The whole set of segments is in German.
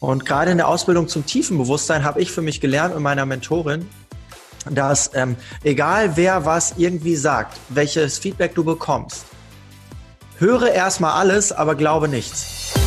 Und gerade in der Ausbildung zum tiefen Bewusstsein habe ich für mich gelernt mit meiner Mentorin, dass ähm, egal wer was irgendwie sagt, welches Feedback du bekommst, höre erstmal alles, aber glaube nichts.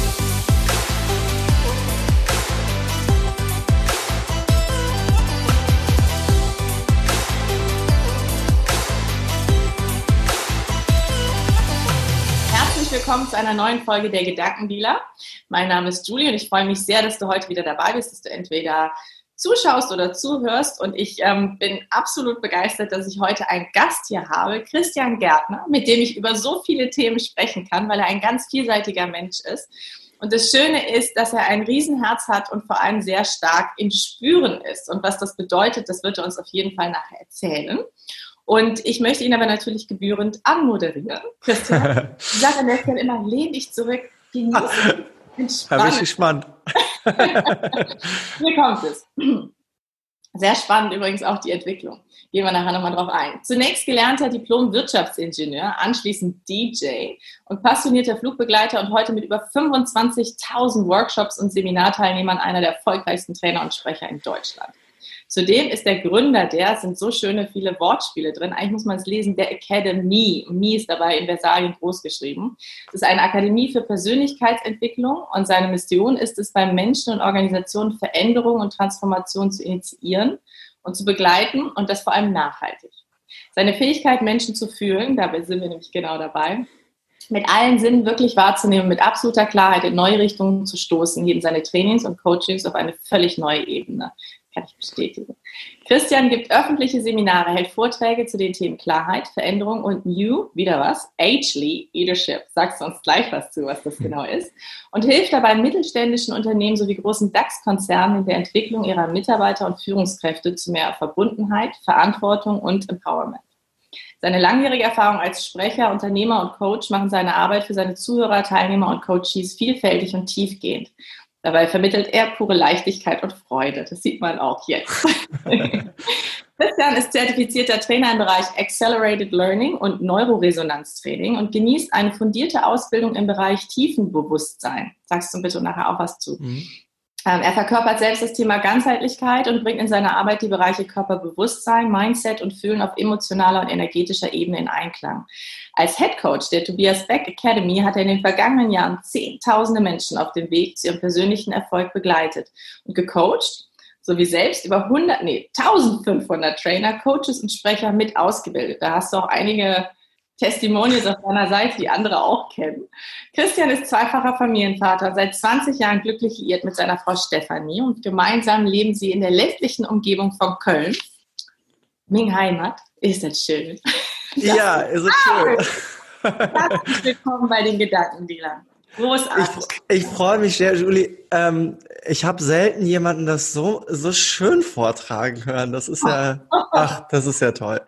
Zu einer neuen Folge der Gedankendealer. Mein Name ist Julie und ich freue mich sehr, dass du heute wieder dabei bist, dass du entweder zuschaust oder zuhörst. Und ich ähm, bin absolut begeistert, dass ich heute einen Gast hier habe, Christian Gärtner, mit dem ich über so viele Themen sprechen kann, weil er ein ganz vielseitiger Mensch ist. Und das Schöne ist, dass er ein Riesenherz hat und vor allem sehr stark im Spüren ist. Und was das bedeutet, das wird er uns auf jeden Fall nachher erzählen. Und ich möchte ihn aber natürlich gebührend anmoderieren. Christian, ich sage an der Stelle immer, lehn dich zurück, genieße, entspanne. Bin ich gespannt. Hier kommt es. Sehr spannend übrigens auch die Entwicklung. Gehen wir nachher nochmal drauf ein. Zunächst gelernter Diplom-Wirtschaftsingenieur, anschließend DJ und passionierter Flugbegleiter und heute mit über 25.000 Workshops und Seminarteilnehmern einer der erfolgreichsten Trainer und Sprecher in Deutschland. Zudem ist der Gründer der, sind so schöne viele Wortspiele drin, eigentlich muss man es lesen, der Academy. Me ist dabei in Versalien groß geschrieben. Das ist eine Akademie für Persönlichkeitsentwicklung und seine Mission ist es, bei Menschen und Organisationen Veränderung und Transformation zu initiieren und zu begleiten und das vor allem nachhaltig. Seine Fähigkeit, Menschen zu fühlen, dabei sind wir nämlich genau dabei, mit allen Sinnen wirklich wahrzunehmen, mit absoluter Klarheit in neue Richtungen zu stoßen, heben seine Trainings und Coachings auf eine völlig neue Ebene kann ich bestätigen. Christian gibt öffentliche Seminare, hält Vorträge zu den Themen Klarheit, Veränderung und New, wieder was, Agely Leadership. Sagst du uns gleich was zu, was das genau ist. Und hilft dabei mittelständischen Unternehmen sowie großen DAX-Konzernen in der Entwicklung ihrer Mitarbeiter und Führungskräfte zu mehr Verbundenheit, Verantwortung und Empowerment. Seine langjährige Erfahrung als Sprecher, Unternehmer und Coach machen seine Arbeit für seine Zuhörer, Teilnehmer und Coaches vielfältig und tiefgehend. Dabei vermittelt er pure Leichtigkeit und Freude. Das sieht man auch jetzt. Christian ist zertifizierter Trainer im Bereich Accelerated Learning und Neuroresonanztraining und genießt eine fundierte Ausbildung im Bereich Tiefenbewusstsein. Sagst du bitte nachher auch was zu? Mhm. Ähm, er verkörpert selbst das Thema Ganzheitlichkeit und bringt in seiner Arbeit die Bereiche Körperbewusstsein, Mindset und Fühlen auf emotionaler und energetischer Ebene in Einklang. Als Head Coach der Tobias Beck Academy hat er in den vergangenen Jahren zehntausende Menschen auf dem Weg zu ihrem persönlichen Erfolg begleitet und gecoacht, sowie selbst über 100, nee, 1500 Trainer, Coaches und Sprecher mit ausgebildet. Da hast du auch einige Testimonials auf deiner Seite, die andere auch kennen. Christian ist zweifacher Familienvater, seit 20 Jahren glücklich liiert mit seiner Frau Stefanie und gemeinsam leben sie in der ländlichen Umgebung von Köln. Ming Heimat. Ist das schön? Ja, ist es schön. Herzlich willkommen bei den Gedankendealern. Großartig. Ich, ich freue mich sehr, Julie. Ähm, ich habe selten jemanden das so, so schön vortragen hören. Das ist ja, ach, das ist ja toll.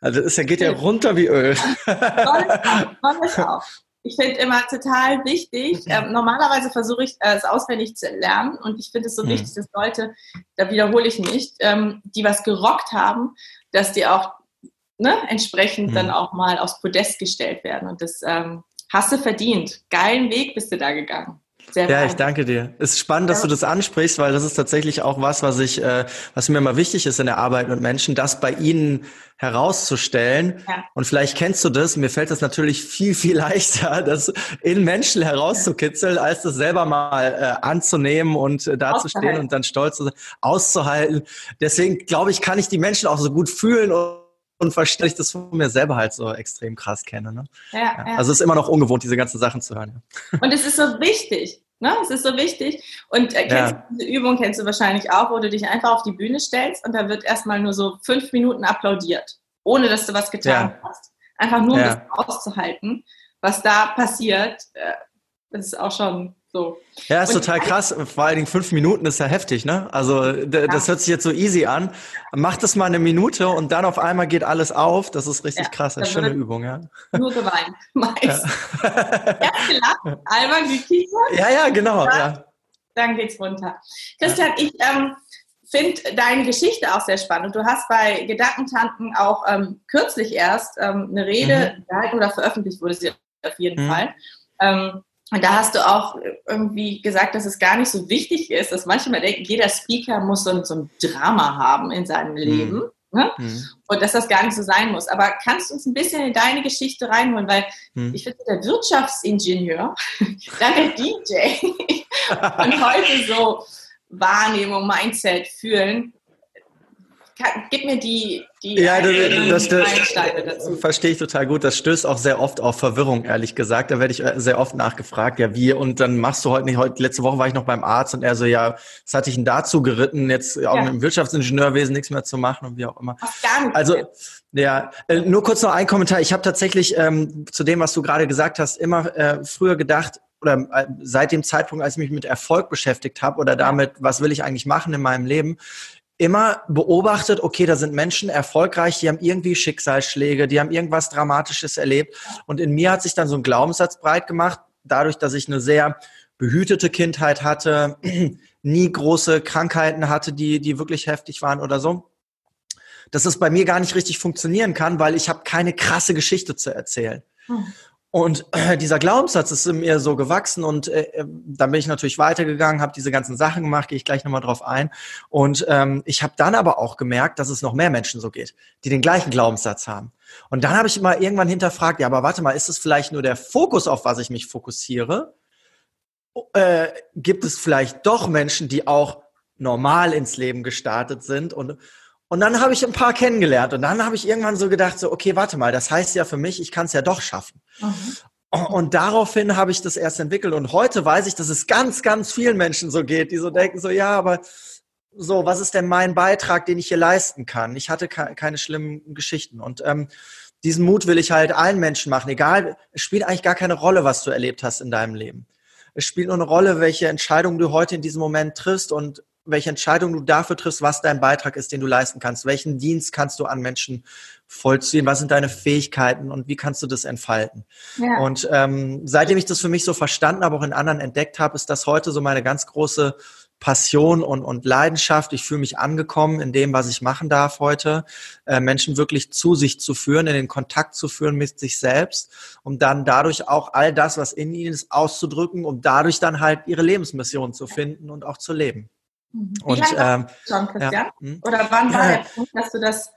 Also das ist ja, geht ja runter wie Öl. Tolles auch. Ich finde immer total wichtig, ähm, normalerweise versuche ich äh, es auswendig zu lernen und ich finde es so hm. wichtig, dass Leute, da wiederhole ich nicht, ähm, die was gerockt haben, dass die auch ne, entsprechend hm. dann auch mal aufs Podest gestellt werden. Und das ähm, Hast du verdient. Geilen Weg bist du da gegangen. Sehr ja, ich danke dir. Es ist spannend, dass du das ansprichst, weil das ist tatsächlich auch was, was ich, äh, was mir immer wichtig ist in der Arbeit mit Menschen, das bei ihnen herauszustellen. Ja. Und vielleicht kennst du das. Mir fällt das natürlich viel, viel leichter, das in Menschen herauszukitzeln, als das selber mal äh, anzunehmen und äh, dazustehen und dann stolz zu sein, auszuhalten. Deswegen glaube ich, kann ich die Menschen auch so gut fühlen und und verstehe ich das von mir selber halt so extrem krass kenne. Ne? Ja, ja. ja, Also es ist immer noch ungewohnt, diese ganzen Sachen zu hören. Und es ist so wichtig. Ne? Es ist so wichtig. Und äh, kennst ja. diese Übung kennst du wahrscheinlich auch, wo du dich einfach auf die Bühne stellst und da wird erstmal nur so fünf Minuten applaudiert, ohne dass du was getan hast. Einfach nur, um das auszuhalten, was da passiert. Äh, das ist auch schon so. Ja, ist und total krass. Vor allen Dingen fünf Minuten ist ja heftig, ne? Also ja. das hört sich jetzt so easy an. Mach das mal eine Minute und dann auf einmal geht alles auf. Das ist richtig ja, krass. Ist schöne Übung, ja. Nur geweint, meist. Ja. Erst gelacht, albern gekichert. Ja, ja, genau. Dann, ja. dann geht's runter. Christian, ich ähm, finde deine Geschichte auch sehr spannend. Und du hast bei Gedankentanten auch ähm, kürzlich erst ähm, eine Rede mhm. gehalten oder veröffentlicht wurde sie auf jeden mhm. Fall. Und da hast du auch irgendwie gesagt, dass es gar nicht so wichtig ist, dass manchmal denken, jeder Speaker muss so ein, so ein Drama haben in seinem mhm. Leben. Mhm. Ne? Mhm. Und dass das gar nicht so sein muss. Aber kannst du uns ein bisschen in deine Geschichte reinholen? Weil mhm. ich finde, der Wirtschaftsingenieur, dann der DJ und heute so Wahrnehmung, Mindset, Fühlen, gib mir die, die ja, das, das, das verstehe ich total gut. Das stößt auch sehr oft auf Verwirrung, ehrlich gesagt. Da werde ich äh, sehr oft nachgefragt, ja, wie, und dann machst du heute nicht, heute, letzte Woche war ich noch beim Arzt und er so, ja, was hatte ich denn dazu geritten, jetzt auch ja. mit dem Wirtschaftsingenieurwesen nichts mehr zu machen und wie auch immer. gar nicht also, ja, äh, nur kurz noch ein Kommentar. Ich habe tatsächlich ähm, zu dem, was du gerade gesagt hast, immer äh, früher gedacht, oder äh, seit dem Zeitpunkt, als ich mich mit Erfolg beschäftigt habe oder damit, was will ich eigentlich machen in meinem Leben, immer beobachtet, okay, da sind Menschen erfolgreich, die haben irgendwie Schicksalsschläge, die haben irgendwas Dramatisches erlebt. Und in mir hat sich dann so ein Glaubenssatz breit gemacht, dadurch, dass ich eine sehr behütete Kindheit hatte, nie große Krankheiten hatte, die, die wirklich heftig waren oder so, dass es bei mir gar nicht richtig funktionieren kann, weil ich habe keine krasse Geschichte zu erzählen. Hm. Und äh, dieser Glaubenssatz ist in mir so gewachsen und äh, äh dann bin ich natürlich weitergegangen, habe diese ganzen Sachen gemacht, gehe ich gleich nochmal drauf ein. Und ähm, ich habe dann aber auch gemerkt, dass es noch mehr Menschen so geht, die den gleichen Glaubenssatz haben. Und dann habe ich mal irgendwann hinterfragt, ja, aber warte mal, ist es vielleicht nur der Fokus, auf was ich mich fokussiere? Äh, gibt es vielleicht doch Menschen, die auch normal ins Leben gestartet sind und und dann habe ich ein paar kennengelernt und dann habe ich irgendwann so gedacht, so, okay, warte mal, das heißt ja für mich, ich kann es ja doch schaffen. Mhm. Und daraufhin habe ich das erst entwickelt und heute weiß ich, dass es ganz, ganz vielen Menschen so geht, die so denken, so, ja, aber so, was ist denn mein Beitrag, den ich hier leisten kann? Ich hatte ke keine schlimmen Geschichten und ähm, diesen Mut will ich halt allen Menschen machen, egal, es spielt eigentlich gar keine Rolle, was du erlebt hast in deinem Leben. Es spielt nur eine Rolle, welche Entscheidung du heute in diesem Moment triffst und welche Entscheidung du dafür triffst, was dein Beitrag ist, den du leisten kannst. Welchen Dienst kannst du an Menschen vollziehen? Was sind deine Fähigkeiten und wie kannst du das entfalten? Ja. Und ähm, seitdem ich das für mich so verstanden habe, auch in anderen entdeckt habe, ist das heute so meine ganz große Passion und, und Leidenschaft. Ich fühle mich angekommen in dem, was ich machen darf heute, äh, Menschen wirklich zu sich zu führen, in den Kontakt zu führen mit sich selbst, um dann dadurch auch all das, was in ihnen ist, auszudrücken, um dadurch dann halt ihre Lebensmission zu finden und auch zu leben. Mhm. Wie und, lange ähm, schon, Christian? Ja, hm? Oder wann war der Punkt, dass du das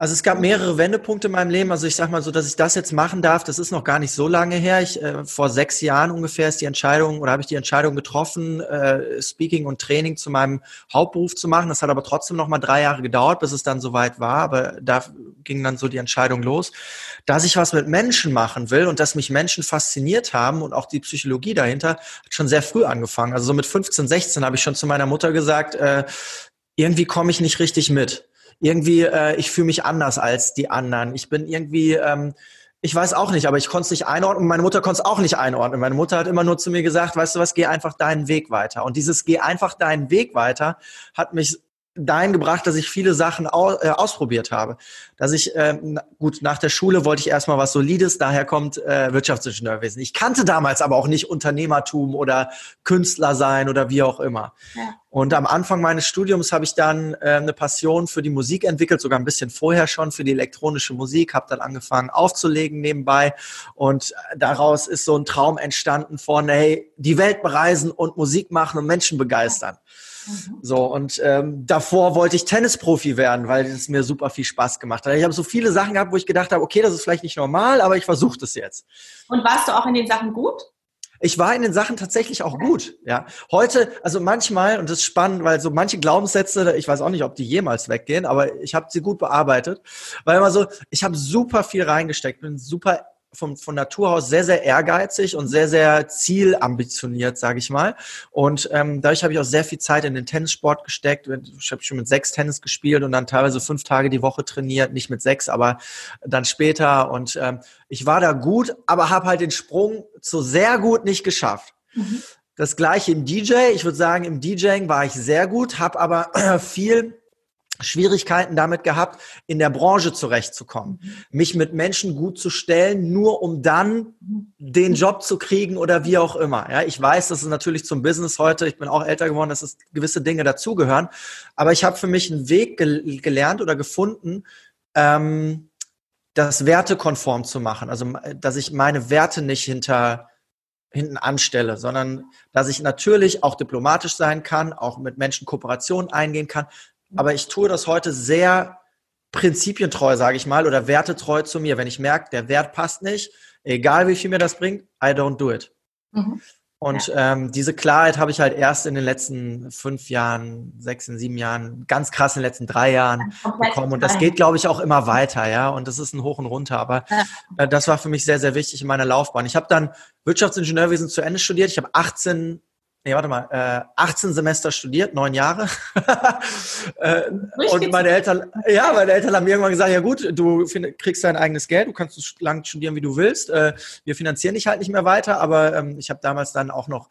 also es gab mehrere Wendepunkte in meinem Leben. Also ich sag mal so, dass ich das jetzt machen darf, das ist noch gar nicht so lange her. Ich, äh, vor sechs Jahren ungefähr ist die Entscheidung oder habe ich die Entscheidung getroffen, äh, Speaking und Training zu meinem Hauptberuf zu machen. Das hat aber trotzdem noch mal drei Jahre gedauert, bis es dann soweit war. Aber da ging dann so die Entscheidung los, dass ich was mit Menschen machen will und dass mich Menschen fasziniert haben und auch die Psychologie dahinter hat schon sehr früh angefangen. Also so mit 15, 16 habe ich schon zu meiner Mutter gesagt, äh, irgendwie komme ich nicht richtig mit irgendwie, äh, ich fühle mich anders als die anderen. Ich bin irgendwie, ähm, ich weiß auch nicht, aber ich konnte es nicht einordnen. Meine Mutter konnte es auch nicht einordnen. Meine Mutter hat immer nur zu mir gesagt, weißt du was, geh einfach deinen Weg weiter. Und dieses geh einfach deinen Weg weiter hat mich dahin gebracht, dass ich viele Sachen au, äh, ausprobiert habe. Dass ich, äh, gut, nach der Schule wollte ich erstmal was Solides, daher kommt äh, Wirtschaftsingenieurwesen. Ich kannte damals aber auch nicht Unternehmertum oder Künstler sein oder wie auch immer. Ja. Und am Anfang meines Studiums habe ich dann äh, eine Passion für die Musik entwickelt, sogar ein bisschen vorher schon für die elektronische Musik, habe dann angefangen aufzulegen nebenbei und daraus ist so ein Traum entstanden von, hey, die Welt bereisen und Musik machen und Menschen begeistern. Mhm. So, und ähm, davor wollte ich Tennisprofi werden, weil es mir super viel Spaß gemacht hat. Ich habe so viele Sachen gehabt, wo ich gedacht habe, okay, das ist vielleicht nicht normal, aber ich versuche das jetzt. Und warst du auch in den Sachen gut? Ich war in den Sachen tatsächlich auch gut, ja. Heute, also manchmal, und das ist spannend, weil so manche Glaubenssätze, ich weiß auch nicht, ob die jemals weggehen, aber ich habe sie gut bearbeitet, weil immer so, ich habe super viel reingesteckt, bin super von, von Natur aus sehr, sehr ehrgeizig und sehr, sehr zielambitioniert, sage ich mal. Und ähm, dadurch habe ich auch sehr viel Zeit in den Tennissport gesteckt. Ich habe schon mit sechs Tennis gespielt und dann teilweise fünf Tage die Woche trainiert. Nicht mit sechs, aber dann später. Und ähm, ich war da gut, aber habe halt den Sprung zu sehr gut nicht geschafft. Mhm. Das gleiche im DJ. Ich würde sagen, im DJing war ich sehr gut, habe aber viel Schwierigkeiten damit gehabt, in der Branche zurechtzukommen, mhm. mich mit Menschen gut zu stellen, nur um dann den Job zu kriegen oder wie auch immer. Ja, ich weiß, das ist natürlich zum Business heute, ich bin auch älter geworden, dass es gewisse Dinge dazugehören, aber ich habe für mich einen Weg gel gelernt oder gefunden, ähm, das wertekonform zu machen, also dass ich meine Werte nicht hinter hinten anstelle, sondern dass ich natürlich auch diplomatisch sein kann, auch mit Menschen Kooperation eingehen kann. Aber ich tue das heute sehr prinzipientreu, sage ich mal, oder wertetreu zu mir. Wenn ich merke, der Wert passt nicht, egal wie viel mir das bringt, I don't do it. Mhm. Und ja. ähm, diese Klarheit habe ich halt erst in den letzten fünf Jahren, sechs, sieben Jahren, ganz krass in den letzten drei Jahren bekommen. Und das geht, glaube ich, auch immer weiter, ja. Und das ist ein Hoch und Runter. Aber äh, das war für mich sehr, sehr wichtig in meiner Laufbahn. Ich habe dann Wirtschaftsingenieurwesen zu Ende studiert. Ich habe 18 nee, warte mal, äh, 18 Semester studiert, neun Jahre. äh, und meine Eltern, ja, meine Eltern haben mir irgendwann gesagt, ja gut, du kriegst dein eigenes Geld, du kannst so lang studieren, wie du willst. Äh, wir finanzieren dich halt nicht mehr weiter, aber ähm, ich habe damals dann auch noch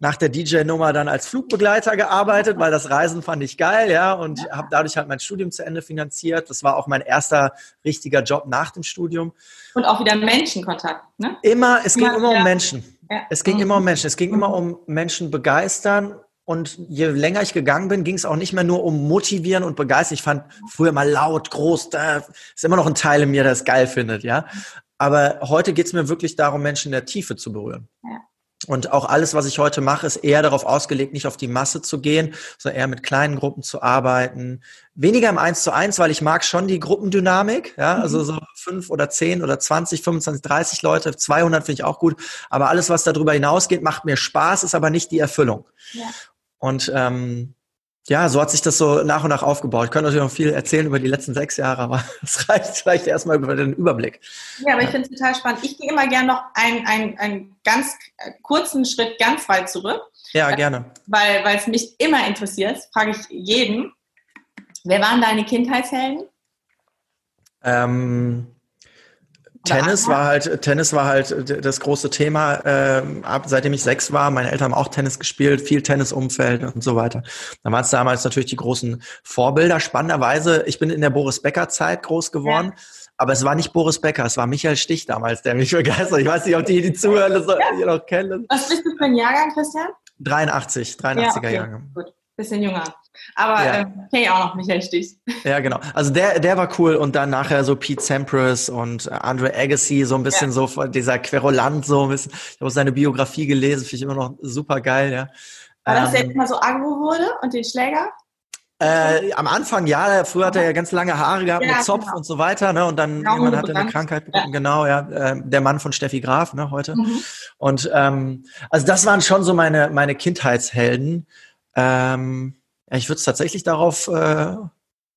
nach der DJ-Nummer dann als Flugbegleiter gearbeitet, weil das Reisen fand ich geil, ja, und ja. habe dadurch halt mein Studium zu Ende finanziert. Das war auch mein erster richtiger Job nach dem Studium. Und auch wieder Menschenkontakt, ne? Immer, es ging immer, um Menschen. Ja. Es ging immer um Menschen. Es ging mhm. immer um Menschen begeistern. Und je länger ich gegangen bin, ging es auch nicht mehr nur um motivieren und begeistern. Ich fand früher mal laut, groß, da ist immer noch ein Teil in mir, der es geil findet, ja. Aber heute geht es mir wirklich darum, Menschen in der Tiefe zu berühren. Ja. Und auch alles, was ich heute mache, ist eher darauf ausgelegt, nicht auf die Masse zu gehen, sondern eher mit kleinen Gruppen zu arbeiten. Weniger im Eins zu eins, weil ich mag schon die Gruppendynamik. Ja, also mhm. so fünf oder zehn oder zwanzig, 25, 30 Leute, 200 finde ich auch gut. Aber alles, was darüber hinausgeht, macht mir Spaß, ist aber nicht die Erfüllung. Ja. Und ähm, ja, so hat sich das so nach und nach aufgebaut. Ich könnte natürlich noch viel erzählen über die letzten sechs Jahre, aber es reicht vielleicht erstmal über den Überblick. Ja, aber ich finde es total spannend. Ich gehe immer gerne noch einen, einen, einen ganz äh, kurzen Schritt ganz weit zurück. Ja, gerne. Weil, weil es mich immer interessiert, frage ich jeden. Wer waren deine Kindheitshelden? Ähm, Tennis war halt, Tennis war halt das große Thema, ähm, ab, seitdem ich sechs war. Meine Eltern haben auch Tennis gespielt, viel Tennisumfeld und so weiter. Da waren es damals natürlich die großen Vorbilder. Spannenderweise, ich bin in der Boris Becker Zeit groß geworden. Ja. Aber es war nicht Boris Becker, es war Michael Stich damals, der mich begeistert. Ich weiß nicht, ob die, die zuhören, das ja. noch kennen. Was bist du für ein Jahrgang, Christian? 83, 83er ja, okay. Jahrgang. Gut bisschen jünger. Aber ja. äh, kenne ich auch noch Michael Stich. Ja, genau. Also der, der war cool und dann nachher so Pete Sampras und äh, Andre Agassi, so ein bisschen ja. so dieser Querulant, so ein bisschen. Ich habe seine Biografie gelesen, finde ich immer noch super geil, ja. War das ähm, jetzt mal so agro wurde und den Schläger? Äh, am Anfang ja, früher hat er ja ganz lange Haare gehabt ja, mit Zopf genau. und so weiter, ne? Und dann genau, irgendwann hat er eine Krankheit bekommen, ja. genau, ja, äh, der Mann von Steffi Graf, ne, heute. Mhm. Und ähm, also das waren schon so meine, meine Kindheitshelden. Ähm, ja, ich würde es tatsächlich darauf äh,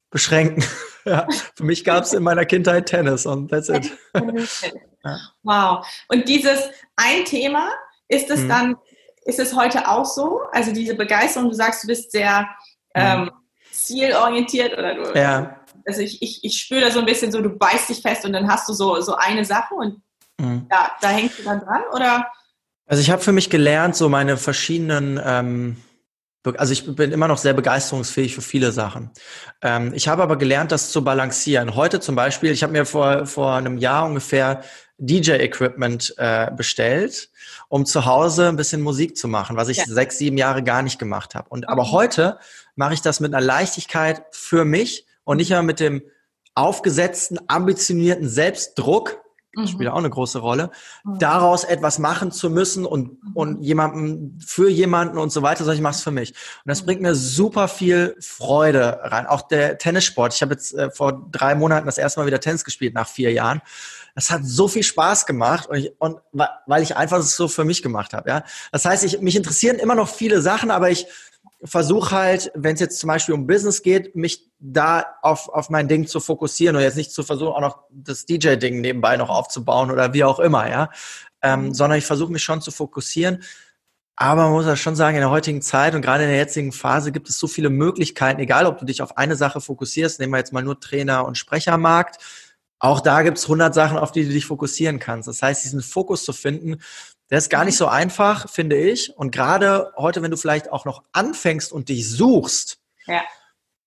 beschränken. ja, für mich gab es in meiner Kindheit Tennis und that's it. wow. Und dieses ein Thema, ist es mhm. dann, ist es heute auch so? Also diese Begeisterung, du sagst, du bist sehr mhm. ähm, zielorientiert oder du, ja. also ich, ich, ich spüre da so ein bisschen so, du beißt dich fest und dann hast du so, so eine Sache und mhm. da, da hängst du dann dran oder? Also ich habe für mich gelernt, so meine verschiedenen ähm, also ich bin immer noch sehr begeisterungsfähig für viele Sachen. Ähm, ich habe aber gelernt, das zu balancieren. Heute zum Beispiel, ich habe mir vor, vor einem Jahr ungefähr DJ-Equipment äh, bestellt, um zu Hause ein bisschen Musik zu machen, was ich ja. sechs, sieben Jahre gar nicht gemacht habe. Und aber heute mache ich das mit einer Leichtigkeit für mich und nicht mehr mit dem aufgesetzten, ambitionierten Selbstdruck, mhm. spielt auch eine große Rolle, mhm. daraus etwas machen zu müssen und, mhm. und jemanden, für jemanden und so weiter, sondern ich mache es für mich. Und das mhm. bringt mir super viel Freude rein. Auch der Tennissport. Ich habe jetzt äh, vor drei Monaten das erste Mal wieder Tennis gespielt nach vier Jahren. Das hat so viel Spaß gemacht und, ich, und weil ich einfach es so für mich gemacht habe. Ja, das heißt, ich, mich interessieren immer noch viele Sachen, aber ich versuche halt, wenn es jetzt zum Beispiel um Business geht, mich da auf, auf mein Ding zu fokussieren und jetzt nicht zu versuchen, auch noch das DJ-Ding nebenbei noch aufzubauen oder wie auch immer, ja. Ähm, mhm. sondern ich versuche mich schon zu fokussieren. Aber man muss ja schon sagen, in der heutigen Zeit und gerade in der jetzigen Phase gibt es so viele Möglichkeiten, egal ob du dich auf eine Sache fokussierst, nehmen wir jetzt mal nur Trainer- und Sprechermarkt, auch da gibt es 100 Sachen, auf die du dich fokussieren kannst. Das heißt, diesen Fokus zu finden der ist gar nicht so einfach, finde ich. Und gerade heute, wenn du vielleicht auch noch anfängst und dich suchst, ja.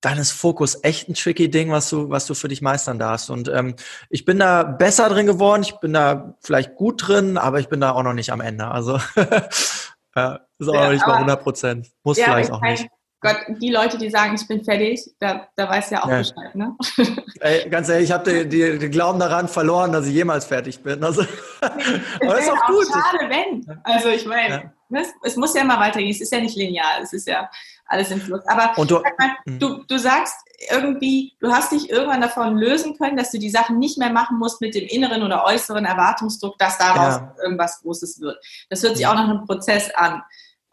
dann ist Fokus echt ein tricky Ding, was du, was du für dich meistern darfst. Und ähm, ich bin da besser drin geworden. Ich bin da vielleicht gut drin, aber ich bin da auch noch nicht am Ende. Also ja, ist auch ja, noch nicht bei 100 Prozent. Muss vielleicht auch nicht. Gott, die Leute, die sagen, ich bin fertig, da, da weiß ja auch ja. Bescheid, ne? Ey, ganz ehrlich, ich habe den, Glauben daran verloren, dass ich jemals fertig bin. Also, aber ist auch, auch gut. schade, wenn. Also ich meine, ja. es, es, muss ja immer weitergehen. Es ist ja nicht linear. Es ist ja alles im Fluss. Aber du, mal, hm. du, du sagst irgendwie, du hast dich irgendwann davon lösen können, dass du die Sachen nicht mehr machen musst mit dem inneren oder äußeren Erwartungsdruck, dass daraus ja. irgendwas Großes wird. Das hört sich auch nach einem Prozess an.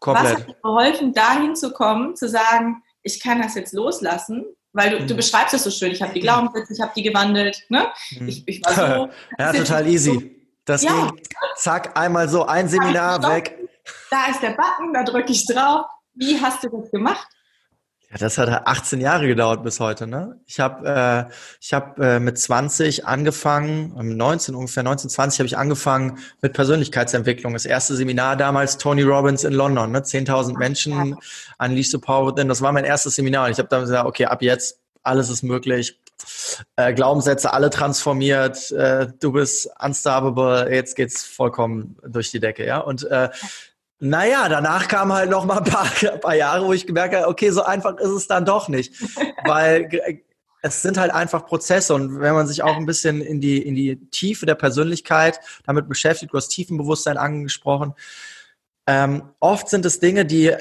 Komplett. Was hat dir geholfen, dahin zu kommen, zu sagen, ich kann das jetzt loslassen, weil du, mhm. du beschreibst es so schön. Ich habe die Glaubenssätze, ich habe die gewandelt. Ne? Mhm. Ich, ich war so. ja, total easy. Das ja. ging zack, einmal so ein Seminar weg. Da ist der Button, da drücke ich drauf. Wie hast du das gemacht? Ja, das hat 18 Jahre gedauert bis heute. Ne? Ich habe äh, ich hab, äh, mit 20 angefangen, 19 ungefähr 19, 20 habe ich angefangen mit Persönlichkeitsentwicklung. Das erste Seminar damals Tony Robbins in London, ne? 10.000 Menschen, Unleash the Power Within. Das war mein erstes Seminar und ich habe dann gesagt, okay, ab jetzt alles ist möglich. Äh, Glaubenssätze alle transformiert, äh, du bist unstoppable, jetzt geht's vollkommen durch die Decke, ja. Und äh, naja, danach kam halt noch mal ein paar, ein paar Jahre, wo ich gemerkt habe, okay, so einfach ist es dann doch nicht. Weil es sind halt einfach Prozesse und wenn man sich auch ein bisschen in die, in die Tiefe der Persönlichkeit damit beschäftigt, du hast Tiefenbewusstsein angesprochen, ähm, oft sind es Dinge, die,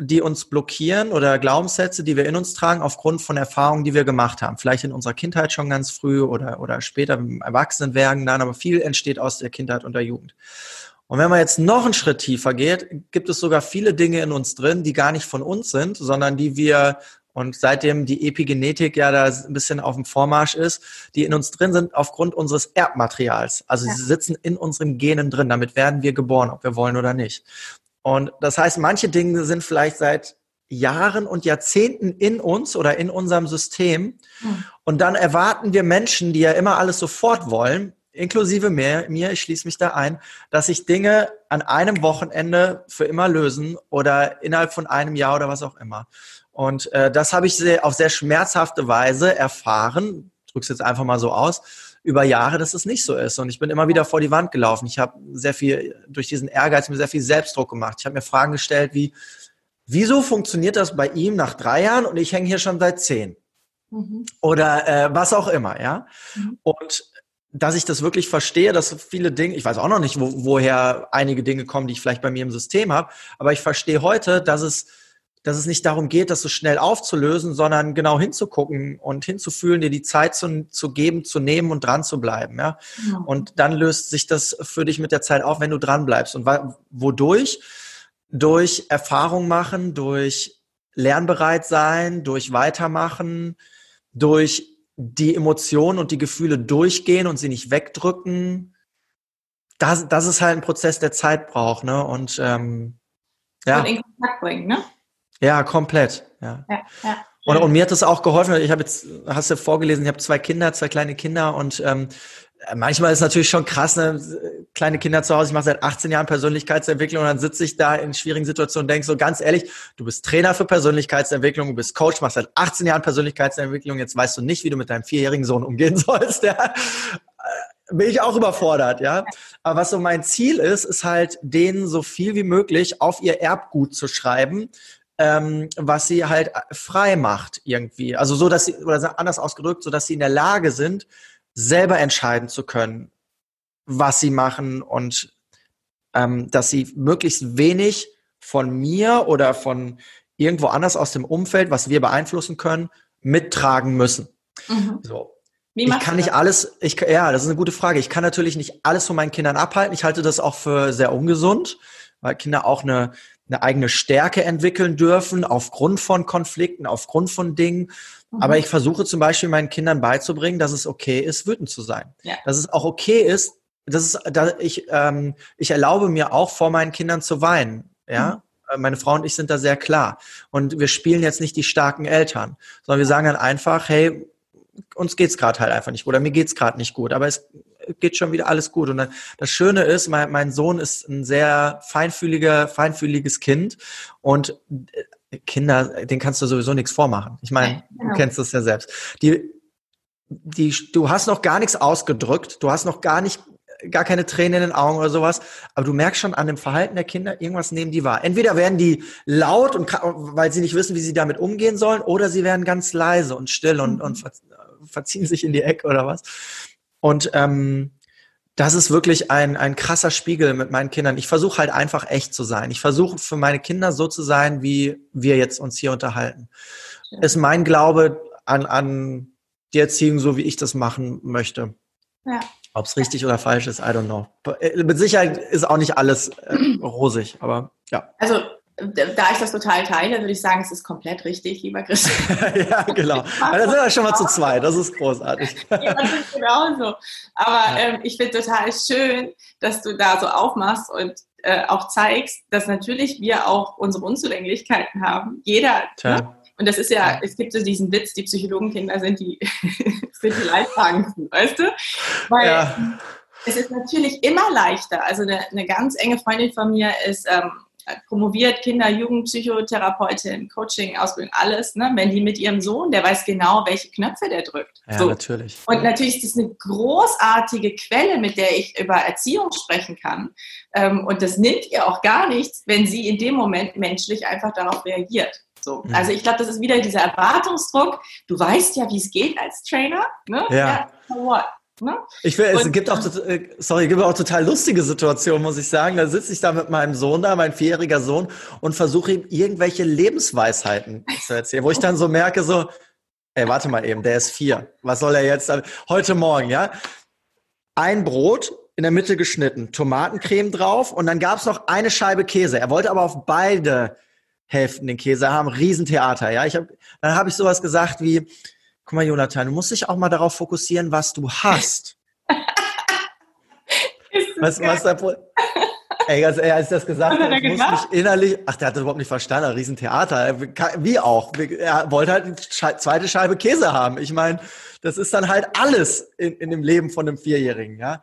die uns blockieren oder Glaubenssätze, die wir in uns tragen, aufgrund von Erfahrungen, die wir gemacht haben. Vielleicht in unserer Kindheit schon ganz früh oder, oder später im Erwachsenenwerden dann, aber viel entsteht aus der Kindheit und der Jugend. Und wenn man jetzt noch einen Schritt tiefer geht, gibt es sogar viele Dinge in uns drin, die gar nicht von uns sind, sondern die wir, und seitdem die Epigenetik ja da ein bisschen auf dem Vormarsch ist, die in uns drin sind aufgrund unseres Erbmaterials. Also ja. sie sitzen in unseren Genen drin. Damit werden wir geboren, ob wir wollen oder nicht. Und das heißt, manche Dinge sind vielleicht seit Jahren und Jahrzehnten in uns oder in unserem System. Hm. Und dann erwarten wir Menschen, die ja immer alles sofort wollen, inklusive mir, mir, ich schließe mich da ein, dass sich Dinge an einem Wochenende für immer lösen oder innerhalb von einem Jahr oder was auch immer. Und äh, das habe ich sehr, auf sehr schmerzhafte Weise erfahren, drück's jetzt einfach mal so aus, über Jahre, dass es nicht so ist. Und ich bin immer wieder vor die Wand gelaufen. Ich habe sehr viel, durch diesen Ehrgeiz mir sehr viel Selbstdruck gemacht. Ich habe mir Fragen gestellt wie, wieso funktioniert das bei ihm nach drei Jahren und ich hänge hier schon seit zehn? Mhm. Oder äh, was auch immer, ja. Mhm. Und dass ich das wirklich verstehe, dass viele Dinge, ich weiß auch noch nicht, wo, woher einige Dinge kommen, die ich vielleicht bei mir im System habe, aber ich verstehe heute, dass es, dass es nicht darum geht, das so schnell aufzulösen, sondern genau hinzugucken und hinzufühlen, dir die Zeit zu, zu geben, zu nehmen und dran zu bleiben. Ja? ja? Und dann löst sich das für dich mit der Zeit auf, wenn du dran bleibst. Und wodurch? Durch Erfahrung machen, durch lernbereit sein, durch weitermachen, durch die Emotionen und die Gefühle durchgehen und sie nicht wegdrücken, das, das ist halt ein Prozess, der Zeit braucht, ne? Und ähm, ja. Und in Kontakt bringen, ne? Ja, komplett. Ja. ja, ja. Und, und mir hat das auch geholfen. Ich habe jetzt, hast du vorgelesen, ich habe zwei Kinder, zwei kleine Kinder und ähm, manchmal ist es natürlich schon krass, ne? kleine Kinder zu Hause, ich mache seit 18 Jahren Persönlichkeitsentwicklung und dann sitze ich da in schwierigen Situationen und denke so ganz ehrlich, du bist Trainer für Persönlichkeitsentwicklung, du bist Coach, machst seit 18 Jahren Persönlichkeitsentwicklung, jetzt weißt du nicht, wie du mit deinem vierjährigen Sohn umgehen sollst. Ja? Bin ich auch überfordert, ja. Aber was so mein Ziel ist, ist halt, denen so viel wie möglich auf ihr Erbgut zu schreiben, ähm, was sie halt frei macht irgendwie. Also so, dass sie, oder anders ausgedrückt, so dass sie in der Lage sind, selber entscheiden zu können, was sie machen und ähm, dass sie möglichst wenig von mir oder von irgendwo anders aus dem Umfeld, was wir beeinflussen können, mittragen müssen. Mhm. So. Ich kann nicht alles, ich, ja, das ist eine gute Frage. Ich kann natürlich nicht alles von meinen Kindern abhalten. Ich halte das auch für sehr ungesund, weil Kinder auch eine, eine eigene Stärke entwickeln dürfen aufgrund von Konflikten, aufgrund von Dingen. Mhm. Aber ich versuche zum Beispiel meinen Kindern beizubringen, dass es okay ist, wütend zu sein. Ja. Dass es auch okay ist, dass es, dass ich, ähm, ich erlaube mir auch vor meinen Kindern zu weinen. Ja. Mhm äh, meine Frau und ich sind da sehr klar. Und wir spielen jetzt nicht die starken Eltern, sondern wir sagen dann einfach, hey, uns geht's gerade halt einfach nicht gut oder mir geht's gerade nicht gut, aber es geht schon wieder alles gut. Und dann, das Schöne ist, mein, mein Sohn ist ein sehr feinfühliger, feinfühliges Kind und äh, Kinder, den kannst du sowieso nichts vormachen. Ich meine, genau. du kennst das ja selbst. Die, die, du hast noch gar nichts ausgedrückt, du hast noch gar nicht gar keine Tränen in den Augen oder sowas. Aber du merkst schon an dem Verhalten der Kinder, irgendwas nehmen die wahr. Entweder werden die laut und weil sie nicht wissen, wie sie damit umgehen sollen, oder sie werden ganz leise und still und, und verziehen sich in die Ecke oder was. Und ähm, das ist wirklich ein, ein krasser Spiegel mit meinen Kindern. Ich versuche halt einfach echt zu sein. Ich versuche für meine Kinder so zu sein, wie wir jetzt uns hier unterhalten. Ja. Ist mein Glaube an, an die Erziehung, so wie ich das machen möchte. Ja. Ob es richtig oder falsch ist, I don't know. Äh, mit Sicherheit ist auch nicht alles äh, rosig, aber ja. Also da ich das total teile, würde ich sagen, es ist komplett richtig, lieber Chris. ja, genau. da sind wir schon mal zu zweit, das ist großartig. ja, das ist genauso. Aber ja. ähm, ich finde total schön, dass du da so aufmachst und äh, auch zeigst, dass natürlich wir auch unsere Unzulänglichkeiten haben. Jeder. Ne? Und das ist ja, es gibt so diesen Witz, die Psychologenkinder sind die, sind die Leidtragenden, weißt du? Weil ja. es ist natürlich immer leichter. Also eine, eine ganz enge Freundin von mir ist ähm, promoviert, Kinder-, Jugendpsychotherapeutin, Coaching, Ausbildung, alles. Ne? Wenn die mit ihrem Sohn, der weiß genau, welche Knöpfe der drückt. Ja, so. natürlich. Und natürlich ist das eine großartige Quelle, mit der ich über Erziehung sprechen kann. Ähm, und das nimmt ihr auch gar nichts, wenn sie in dem Moment menschlich einfach darauf reagiert. So. Mhm. Also ich glaube, das ist wieder dieser Erwartungsdruck. Du weißt ja, wie es geht als Trainer. Ne? Ja. ja what? Ne? Ich will, es und, gibt auch, äh, sorry, gibt auch total lustige Situationen, muss ich sagen. Da sitze ich da mit meinem Sohn da, mein vierjähriger Sohn, und versuche ihm irgendwelche Lebensweisheiten zu erzählen, wo ich dann so merke, so, ey, warte mal eben, der ist vier. Was soll er jetzt? Heute Morgen, ja? Ein Brot in der Mitte geschnitten, Tomatencreme drauf und dann gab es noch eine Scheibe Käse. Er wollte aber auf beide Hälften den Käse haben. Riesentheater, ja. Ich hab, dann habe ich sowas gesagt wie, guck mal, Jonathan, du musst dich auch mal darauf fokussieren, was du hast. was, was der Ey, ganz ehrlich, als ich das gesagt habe, ich muss mich innerlich, ach, der hat das überhaupt nicht verstanden, Riesentheater, wie auch. Er wollte halt eine zweite Scheibe Käse haben. Ich meine, das ist dann halt alles in, in dem Leben von einem Vierjährigen, ja.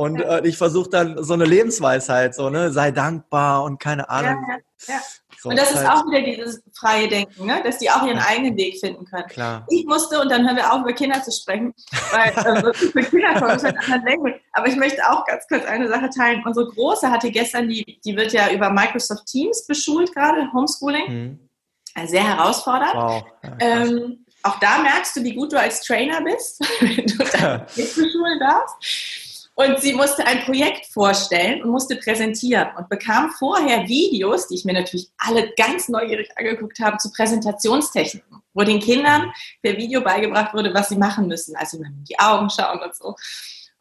Und äh, ich versuche dann so eine Lebensweisheit, so, ne, sei dankbar und keine Ahnung. Ja, ja, ja. Und das ist halt auch wieder dieses freie Denken, ne? dass die auch ihren eigenen Weg finden können. Klar. Ich musste, und dann hören wir auch über Kinder zu sprechen, weil äh, für Kinder es halt anderen Denken. Aber ich möchte auch ganz kurz eine Sache teilen. Unsere Große hatte gestern, die, die wird ja über Microsoft Teams beschult gerade, Homeschooling. Mhm. Sehr herausfordernd. Wow. Ja, ähm, auch da merkst du, wie gut du als Trainer bist, wenn du da beschulen darfst. Und sie musste ein Projekt vorstellen und musste präsentieren und bekam vorher Videos, die ich mir natürlich alle ganz neugierig angeguckt habe, zu Präsentationstechniken, wo den Kindern per Video beigebracht wurde, was sie machen müssen. Also in die Augen schauen und so.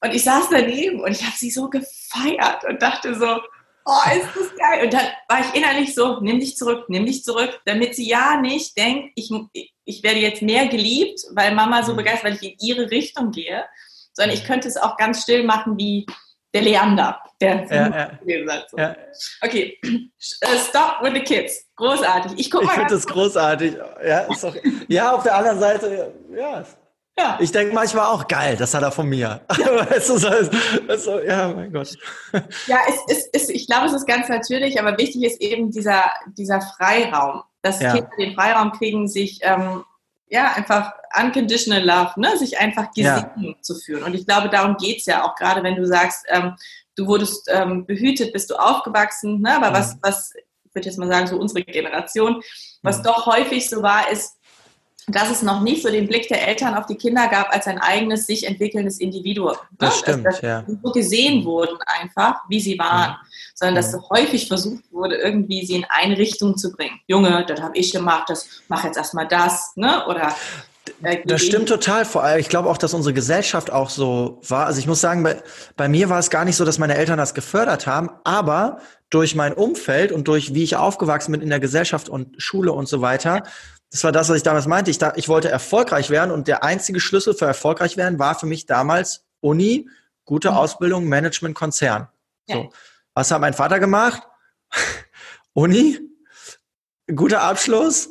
Und ich saß daneben und ich habe sie so gefeiert und dachte so, oh, ist das geil. Und dann war ich innerlich so, nimm dich zurück, nimm dich zurück, damit sie ja nicht denkt, ich, ich werde jetzt mehr geliebt, weil Mama so mhm. begeistert, weil ich in ihre Richtung gehe, sondern ich könnte es auch ganz still machen wie der Leander, der ja, ja. So. ja. Okay, äh, stop with the kids. Großartig. Ich, ich finde das großartig. Ja, ist doch, ja, auf der anderen Seite, ja. ja. Ich denke manchmal auch, geil, das hat er von mir. Ja, weißt du, so, so, ja mein Gott. Ja, es, es, es, ich glaube, es ist ganz natürlich, aber wichtig ist eben dieser, dieser Freiraum, dass. Kinder den Freiraum kriegen, sich ähm, ja, einfach unconditional love, ne? sich einfach gesehen ja. zu fühlen. Und ich glaube, darum geht's ja auch, gerade wenn du sagst, ähm, du wurdest ähm, behütet, bist du aufgewachsen, ne? aber mhm. was, was, ich würde jetzt mal sagen, so unsere Generation, was mhm. doch häufig so war, ist, dass es noch nicht so den Blick der Eltern auf die Kinder gab als ein eigenes, sich entwickelndes Individuum. Ne? Das stimmt, dass, dass ja. so gesehen wurden einfach, wie sie waren. Mhm. Sondern dass mhm. häufig versucht wurde, irgendwie sie in eine Richtung zu bringen. Junge, das habe ich gemacht, das mach jetzt erstmal das, ne? Oder äh, das stimmt total. Vor allem, ich glaube auch, dass unsere Gesellschaft auch so war. Also ich muss sagen, bei, bei mir war es gar nicht so, dass meine Eltern das gefördert haben, aber durch mein Umfeld und durch wie ich aufgewachsen bin in der Gesellschaft und Schule und so weiter, das war das, was ich damals meinte. Ich, da, ich wollte erfolgreich werden und der einzige Schlüssel für erfolgreich werden war für mich damals Uni, gute mhm. Ausbildung, Management, Konzern. Ja. So. Was hat mein Vater gemacht? Uni, guter Abschluss,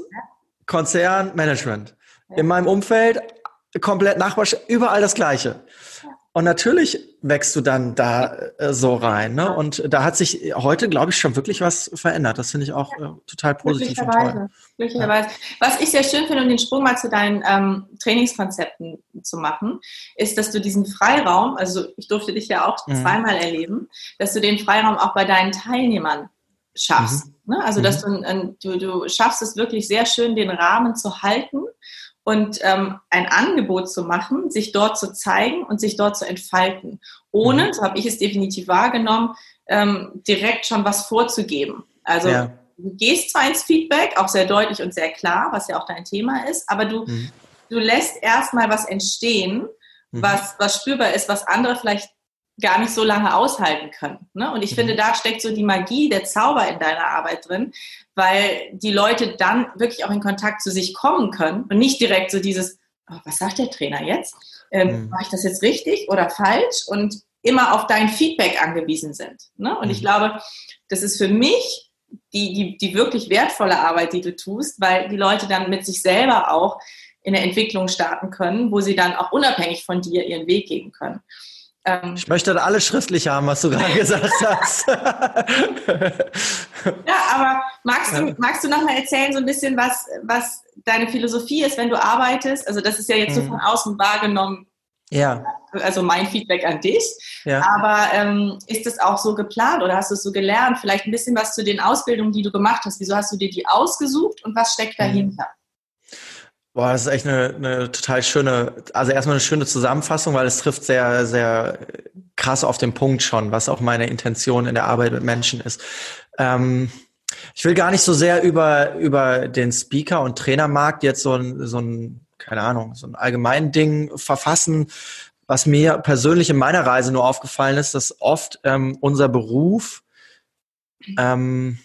Konzern, Management. Ja. In meinem Umfeld komplett Nachbarschaft, überall das Gleiche. Und natürlich wächst du dann da äh, so rein. Ne? Und da hat sich heute, glaube ich, schon wirklich was verändert. Das finde ich auch äh, total positiv und toll. Ja. Was ich sehr schön finde, um den Sprung mal zu deinen ähm, Trainingskonzepten zu machen, ist, dass du diesen Freiraum, also ich durfte dich ja auch mhm. zweimal erleben, dass du den Freiraum auch bei deinen Teilnehmern schaffst. Mhm. Ne? Also, dass mhm. du, du, du schaffst es wirklich sehr schön, den Rahmen zu halten und ähm, ein Angebot zu machen, sich dort zu zeigen und sich dort zu entfalten, ohne, mhm. so habe ich es definitiv wahrgenommen, ähm, direkt schon was vorzugeben. Also ja. du gehst zwar ins Feedback, auch sehr deutlich und sehr klar, was ja auch dein Thema ist, aber du, mhm. du lässt erstmal was entstehen, mhm. was, was spürbar ist, was andere vielleicht gar nicht so lange aushalten können. Ne? Und ich mhm. finde, da steckt so die Magie, der Zauber in deiner Arbeit drin, weil die Leute dann wirklich auch in Kontakt zu sich kommen können und nicht direkt so dieses, oh, was sagt der Trainer jetzt? Ähm, mhm. Mache ich das jetzt richtig oder falsch? Und immer auf dein Feedback angewiesen sind. Ne? Und mhm. ich glaube, das ist für mich die, die, die wirklich wertvolle Arbeit, die du tust, weil die Leute dann mit sich selber auch in der Entwicklung starten können, wo sie dann auch unabhängig von dir ihren Weg gehen können. Ähm, ich möchte das alles schriftlich haben, was du gerade gesagt hast. ja, aber magst du, magst du noch mal erzählen, so ein bisschen, was, was deine Philosophie ist, wenn du arbeitest? Also, das ist ja jetzt so mhm. von außen wahrgenommen. Ja. Also mein Feedback an dich. Ja. Aber ähm, ist das auch so geplant oder hast du es so gelernt? Vielleicht ein bisschen was zu den Ausbildungen, die du gemacht hast. Wieso hast du dir die ausgesucht und was steckt mhm. dahinter? Mhm. Boah, das ist echt eine, eine total schöne, also erstmal eine schöne Zusammenfassung, weil es trifft sehr, sehr krass auf den Punkt schon, was auch meine Intention in der Arbeit mit Menschen ist. Ähm, ich will gar nicht so sehr über, über den Speaker- und Trainermarkt jetzt so ein, so ein, keine Ahnung, so ein allgemein Ding verfassen. Was mir persönlich in meiner Reise nur aufgefallen ist, dass oft ähm, unser Beruf ähm,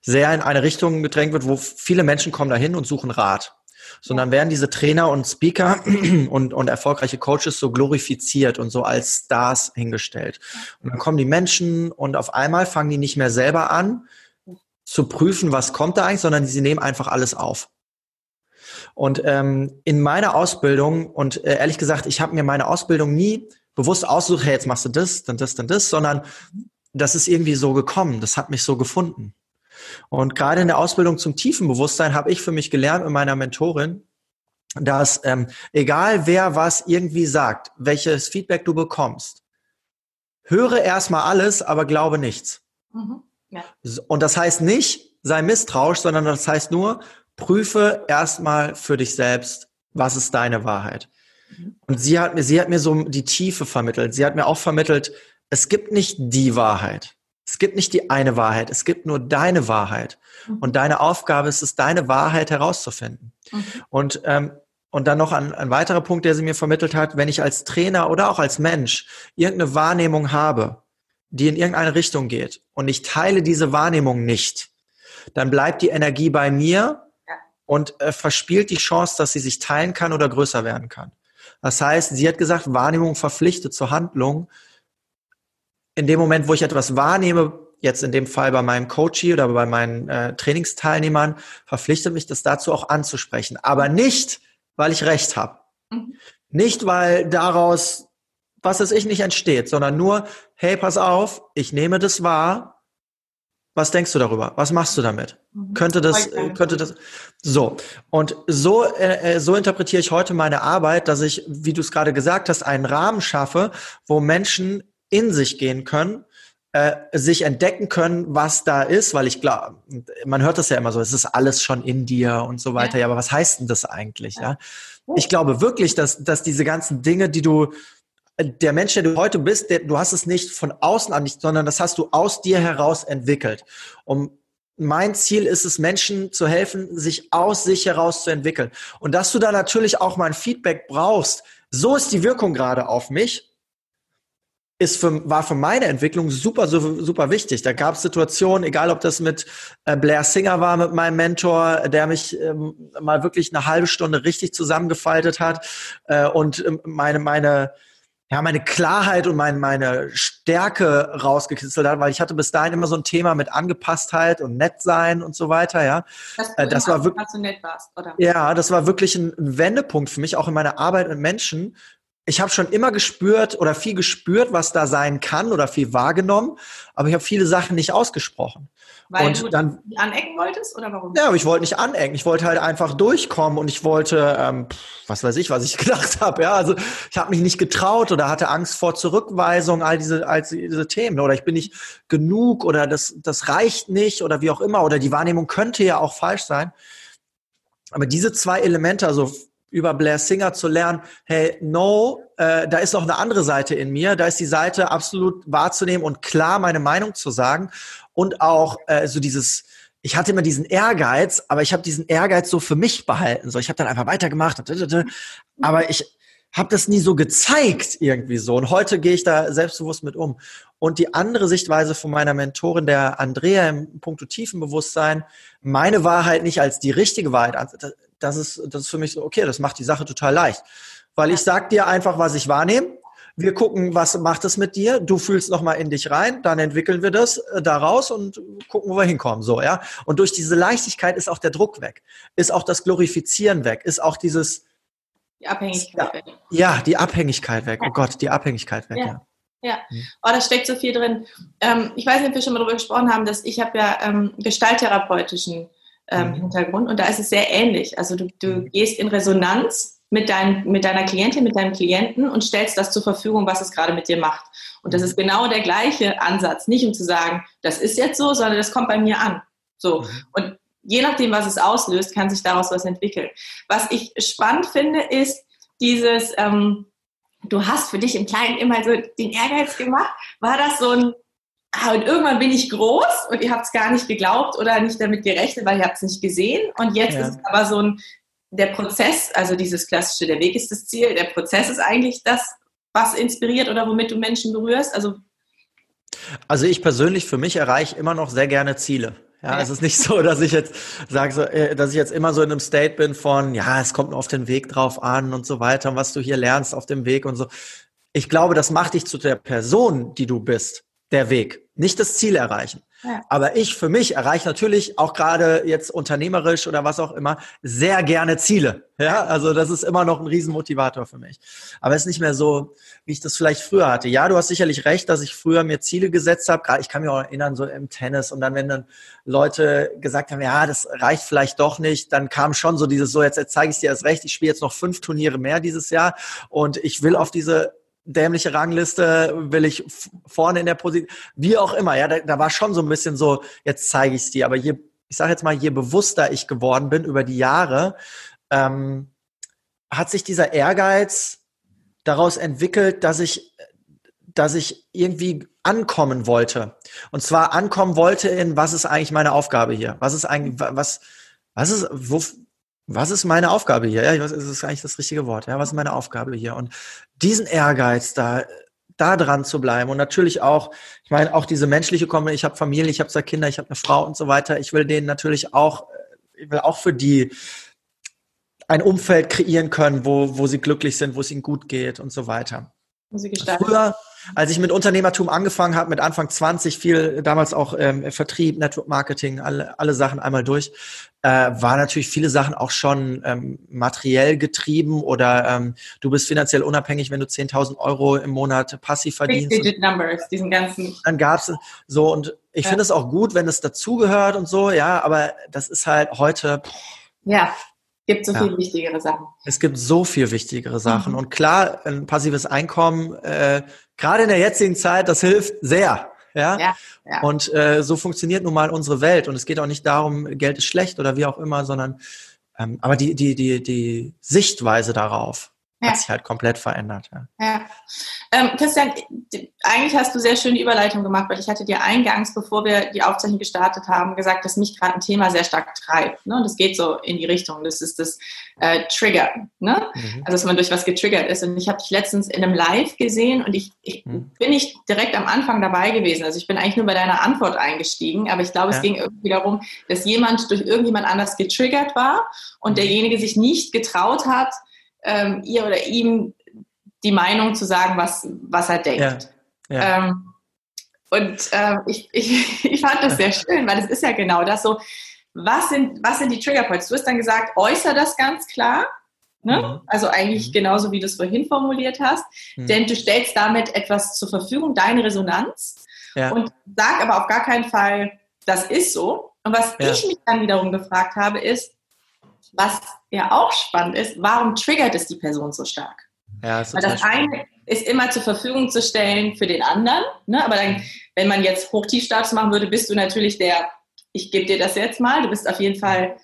sehr in eine Richtung gedrängt wird, wo viele Menschen kommen dahin und suchen Rat sondern werden diese Trainer und Speaker und, und erfolgreiche Coaches so glorifiziert und so als Stars hingestellt. Und dann kommen die Menschen und auf einmal fangen die nicht mehr selber an zu prüfen, was kommt da eigentlich, sondern sie nehmen einfach alles auf. Und ähm, in meiner Ausbildung, und äh, ehrlich gesagt, ich habe mir meine Ausbildung nie bewusst ausgesucht, hey, jetzt machst du das, dann das, dann das, sondern das ist irgendwie so gekommen, das hat mich so gefunden. Und gerade in der Ausbildung zum tiefen Bewusstsein habe ich für mich gelernt mit meiner Mentorin, dass ähm, egal wer was irgendwie sagt, welches Feedback du bekommst, höre erstmal alles, aber glaube nichts. Mhm. Ja. Und das heißt nicht, sei misstrauisch, sondern das heißt nur, prüfe erstmal für dich selbst, was ist deine Wahrheit. Mhm. Und sie hat mir, sie hat mir so die Tiefe vermittelt. Sie hat mir auch vermittelt, es gibt nicht die Wahrheit. Es gibt nicht die eine Wahrheit, es gibt nur deine Wahrheit. Mhm. Und deine Aufgabe ist es, deine Wahrheit herauszufinden. Mhm. Und, ähm, und dann noch ein, ein weiterer Punkt, der sie mir vermittelt hat, wenn ich als Trainer oder auch als Mensch irgendeine Wahrnehmung habe, die in irgendeine Richtung geht und ich teile diese Wahrnehmung nicht, dann bleibt die Energie bei mir und äh, verspielt die Chance, dass sie sich teilen kann oder größer werden kann. Das heißt, sie hat gesagt, Wahrnehmung verpflichtet zur Handlung in dem Moment, wo ich etwas wahrnehme, jetzt in dem Fall bei meinem Coachie oder bei meinen äh, Trainingsteilnehmern, verpflichtet mich das dazu auch anzusprechen. Aber nicht, weil ich recht habe. Mhm. Nicht, weil daraus, was es ich, nicht entsteht, sondern nur, hey, pass auf, ich nehme das wahr. Was denkst du darüber? Was machst du damit? Mhm. Könnte das, könnte das, so. Und so, äh, äh, so interpretiere ich heute meine Arbeit, dass ich, wie du es gerade gesagt hast, einen Rahmen schaffe, wo Menschen in sich gehen können, äh, sich entdecken können, was da ist, weil ich glaube, man hört das ja immer so, es ist alles schon in dir und so weiter. Ja, ja aber was heißt denn das eigentlich? Ja. ja? Ich glaube wirklich, dass, dass diese ganzen Dinge, die du, der Mensch, der du heute bist, der, du hast es nicht von außen an, sondern das hast du aus dir heraus entwickelt. Um mein Ziel ist es, Menschen zu helfen, sich aus sich heraus zu entwickeln. Und dass du da natürlich auch mal ein Feedback brauchst, so ist die Wirkung gerade auf mich ist für, war für meine Entwicklung super, super, super wichtig. Da gab es Situationen, egal ob das mit äh, Blair Singer war, mit meinem Mentor, der mich ähm, mal wirklich eine halbe Stunde richtig zusammengefaltet hat äh, und ähm, meine, meine, ja, meine Klarheit und mein, meine Stärke rausgekitzelt hat, weil ich hatte bis dahin immer so ein Thema mit Angepasstheit und nett sein und so weiter, ja. Äh, das war wirklich, nett warst, oder? Ja, das war wirklich ein Wendepunkt für mich, auch in meiner Arbeit mit Menschen, ich habe schon immer gespürt oder viel gespürt, was da sein kann oder viel wahrgenommen, aber ich habe viele Sachen nicht ausgesprochen. Weil und du dann nicht anecken wolltest oder warum? Ja, aber ich wollte nicht anecken. Ich wollte halt einfach durchkommen und ich wollte, ähm, was weiß ich, was ich gedacht habe. Ja, also ich habe mich nicht getraut oder hatte Angst vor Zurückweisung, all diese, all diese Themen. Oder ich bin nicht genug oder das, das reicht nicht oder wie auch immer. Oder die Wahrnehmung könnte ja auch falsch sein. Aber diese zwei Elemente, also über Blair Singer zu lernen, hey, no, äh, da ist noch eine andere Seite in mir, da ist die Seite absolut wahrzunehmen und klar meine Meinung zu sagen und auch äh, so dieses, ich hatte immer diesen Ehrgeiz, aber ich habe diesen Ehrgeiz so für mich behalten. So, ich habe dann einfach weitergemacht, aber ich habe das nie so gezeigt irgendwie so. Und heute gehe ich da selbstbewusst mit um. Und die andere Sichtweise von meiner Mentorin, der Andrea im Punkto Tiefenbewusstsein, meine Wahrheit nicht als die richtige Wahrheit das ist, das ist für mich so, okay, das macht die Sache total leicht. Weil ich sag dir einfach, was ich wahrnehme. Wir gucken, was macht es mit dir. Du fühlst nochmal in dich rein, dann entwickeln wir das äh, daraus und gucken, wo wir hinkommen. So, ja. Und durch diese Leichtigkeit ist auch der Druck weg, ist auch das Glorifizieren weg, ist auch dieses die Abhängigkeit ja, weg. Ja, die Abhängigkeit weg. Oh Gott, die Abhängigkeit weg. Ja. ja. Ja, hm. oh, da steckt so viel drin. Ähm, ich weiß nicht, ob wir schon mal darüber gesprochen haben, dass ich habe ja ähm, gestalttherapeutischen ähm, mhm. Hintergrund. Und da ist es sehr ähnlich. Also du, du mhm. gehst in Resonanz mit, dein, mit deiner Klientin, mit deinem Klienten und stellst das zur Verfügung, was es gerade mit dir macht. Und das mhm. ist genau der gleiche Ansatz. Nicht um zu sagen, das ist jetzt so, sondern das kommt bei mir an. So. Und je nachdem, was es auslöst, kann sich daraus was entwickeln. Was ich spannend finde, ist dieses, ähm, du hast für dich im Kleinen immer so den Ehrgeiz gemacht. War das so ein, Ah, und irgendwann bin ich groß und ihr habt es gar nicht geglaubt oder nicht damit gerechnet, weil ihr habt es nicht gesehen. Und jetzt ja. ist es aber so ein, der Prozess, also dieses klassische, der Weg ist das Ziel, der Prozess ist eigentlich das, was inspiriert oder womit du Menschen berührst. Also, also ich persönlich für mich erreiche immer noch sehr gerne Ziele. Ja, es ist nicht so, dass ich jetzt sage, äh, dass ich jetzt immer so in einem State bin von, ja, es kommt nur auf den Weg drauf an und so weiter, und was du hier lernst auf dem Weg und so. Ich glaube, das macht dich zu der Person, die du bist der Weg, nicht das Ziel erreichen. Ja. Aber ich für mich erreiche natürlich auch gerade jetzt unternehmerisch oder was auch immer sehr gerne Ziele. Ja, also das ist immer noch ein Riesenmotivator für mich. Aber es ist nicht mehr so, wie ich das vielleicht früher hatte. Ja, du hast sicherlich recht, dass ich früher mir Ziele gesetzt habe. Gerade ich kann mich auch erinnern, so im Tennis und dann, wenn dann Leute gesagt haben, ja, das reicht vielleicht doch nicht, dann kam schon so dieses, so jetzt, jetzt zeige ich dir erst recht, ich spiele jetzt noch fünf Turniere mehr dieses Jahr und ich will auf diese dämliche Rangliste, will ich vorne in der Position, wie auch immer. Ja, da, da war schon so ein bisschen so, jetzt zeige ich es dir. Aber je, ich sage jetzt mal, je bewusster ich geworden bin über die Jahre, ähm, hat sich dieser Ehrgeiz daraus entwickelt, dass ich, dass ich irgendwie ankommen wollte. Und zwar ankommen wollte in, was ist eigentlich meine Aufgabe hier? Was ist eigentlich, was, was ist, wo, was ist meine Aufgabe hier? Ja, ich weiß, ist das eigentlich das richtige Wort? Ja, was ist meine Aufgabe hier? Und diesen Ehrgeiz da, da dran zu bleiben und natürlich auch, ich meine, auch diese menschliche Komponente, ich habe Familie, ich habe zwei Kinder, ich habe eine Frau und so weiter. Ich will denen natürlich auch, ich will auch für die ein Umfeld kreieren können, wo, wo sie glücklich sind, wo es ihnen gut geht und so weiter. Früher, als ich mit Unternehmertum angefangen habe, mit Anfang 20, viel damals auch ähm, Vertrieb, Network Marketing, alle, alle Sachen einmal durch, äh, war natürlich viele Sachen auch schon ähm, materiell getrieben oder ähm, du bist finanziell unabhängig, wenn du 10.000 Euro im Monat passiv verdienst. Digit Numbers, diesen ganzen. Dann gab's so und ich ja. finde es auch gut, wenn es dazugehört und so, ja, aber das ist halt heute. Ja. Gibt so ja. viel wichtigere Sachen. Es gibt so viel wichtigere Sachen. Mhm. Und klar, ein passives Einkommen, äh, gerade in der jetzigen Zeit, das hilft sehr. Ja? ja, ja. Und äh, so funktioniert nun mal unsere Welt. Und es geht auch nicht darum, Geld ist schlecht oder wie auch immer, sondern ähm, aber die, die, die, die Sichtweise darauf ja. hat sich halt komplett verändert. Ja. ja. Ähm, Christian, eigentlich hast du sehr schön die Überleitung gemacht, weil ich hatte dir eingangs, bevor wir die Aufzeichnung gestartet haben, gesagt, dass mich gerade ein Thema sehr stark treibt. Ne? Und das geht so in die Richtung. Das ist das äh, Trigger. Ne? Mhm. Also, dass man durch was getriggert ist. Und ich habe dich letztens in einem Live gesehen und ich, ich mhm. bin nicht direkt am Anfang dabei gewesen. Also ich bin eigentlich nur bei deiner Antwort eingestiegen, aber ich glaube, ja. es ging irgendwie darum, dass jemand durch irgendjemand anders getriggert war und mhm. derjenige sich nicht getraut hat, ähm, ihr oder ihm die Meinung zu sagen, was, was er denkt. Ja. Ja. Ähm, und äh, ich, ich, ich fand das sehr schön, weil es ist ja genau das so, was sind, was sind die Triggerpoints? Du hast dann gesagt, äußere das ganz klar Ne? Mhm. Also eigentlich mhm. genauso, wie du es vorhin formuliert hast. Mhm. Denn du stellst damit etwas zur Verfügung, deine Resonanz. Ja. Und sag aber auf gar keinen Fall, das ist so. Und was ja. ich mich dann wiederum gefragt habe, ist, was ja auch spannend ist, warum triggert es die Person so stark? Ja, das Weil das eine ist immer zur Verfügung zu stellen für den anderen. Ne? Aber dann, wenn man jetzt Hochtiefstatus machen würde, bist du natürlich der, ich gebe dir das jetzt mal, du bist auf jeden Fall,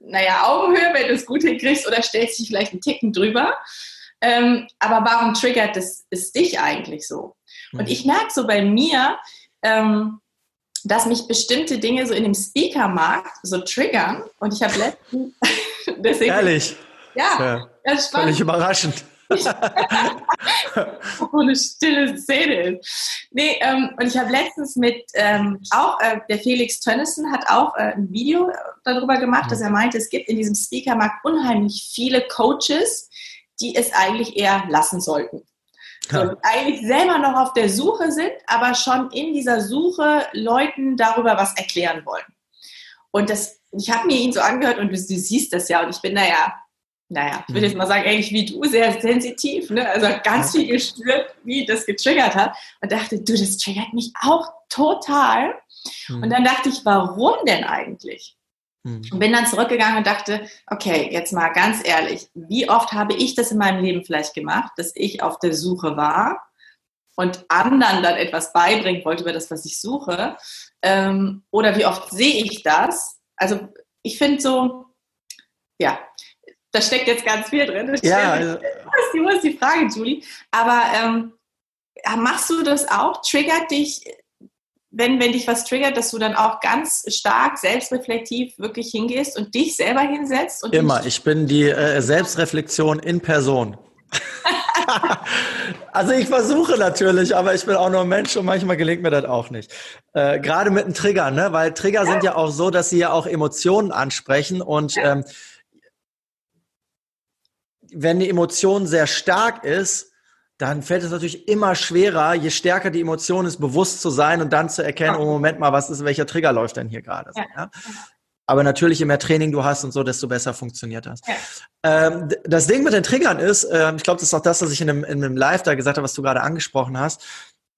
naja, Augenhöhe, wenn du es gut hinkriegst oder stellst dich vielleicht einen Ticken drüber. Ähm, aber warum triggert es, es dich eigentlich so? Und mhm. ich merke so bei mir, ähm, dass mich bestimmte Dinge so in dem Speaker-Markt so triggern. Und ich habe letztens. deswegen, Ehrlich? Ja, ja völlig überraschend. Wo eine stille Szene. Nee, ähm, und ich habe letztens mit ähm, auch, äh, der Felix Tönnissen hat auch äh, ein Video darüber gemacht, mhm. dass er meinte, es gibt in diesem Speaker-Markt unheimlich viele Coaches, die es eigentlich eher lassen sollten. So, eigentlich selber noch auf der Suche sind, aber schon in dieser Suche Leuten darüber was erklären wollen. Und das, ich habe mir ihn so angehört und du, du, siehst das ja und ich bin naja, naja, ich würde jetzt mhm. mal sagen, eigentlich wie du, sehr sensitiv, ne? also ganz viel gespürt, wie das getriggert hat und dachte, du, das triggert mich auch total. Mhm. Und dann dachte ich, warum denn eigentlich? Mhm. Und bin dann zurückgegangen und dachte, okay, jetzt mal ganz ehrlich, wie oft habe ich das in meinem Leben vielleicht gemacht, dass ich auf der Suche war und anderen dann etwas beibringen wollte über das, was ich suche? Ähm, oder wie oft sehe ich das? Also ich finde so, ja, da steckt jetzt ganz viel drin. Das ja, also, wo ist die Frage, Julie? Aber ähm, machst du das auch? Triggert dich wenn, wenn dich was triggert, dass du dann auch ganz stark selbstreflektiv wirklich hingehst und dich selber hinsetzt? Und Immer. Ich bin die äh, Selbstreflexion in Person. also ich versuche natürlich, aber ich bin auch nur ein Mensch und manchmal gelingt mir das auch nicht. Äh, Gerade mit einem Trigger, ne? Weil Trigger sind ja auch so, dass sie ja auch Emotionen ansprechen und ähm, wenn die Emotion sehr stark ist, dann fällt es natürlich immer schwerer, je stärker die Emotion ist, bewusst zu sein und dann zu erkennen, oh Moment mal, was ist, welcher Trigger läuft denn hier gerade? Ja. Aber natürlich, je mehr Training du hast und so, desto besser funktioniert das. Ja. Ähm, das Ding mit den Triggern ist, äh, ich glaube, das ist auch das, was ich in einem, in einem Live da gesagt habe, was du gerade angesprochen hast.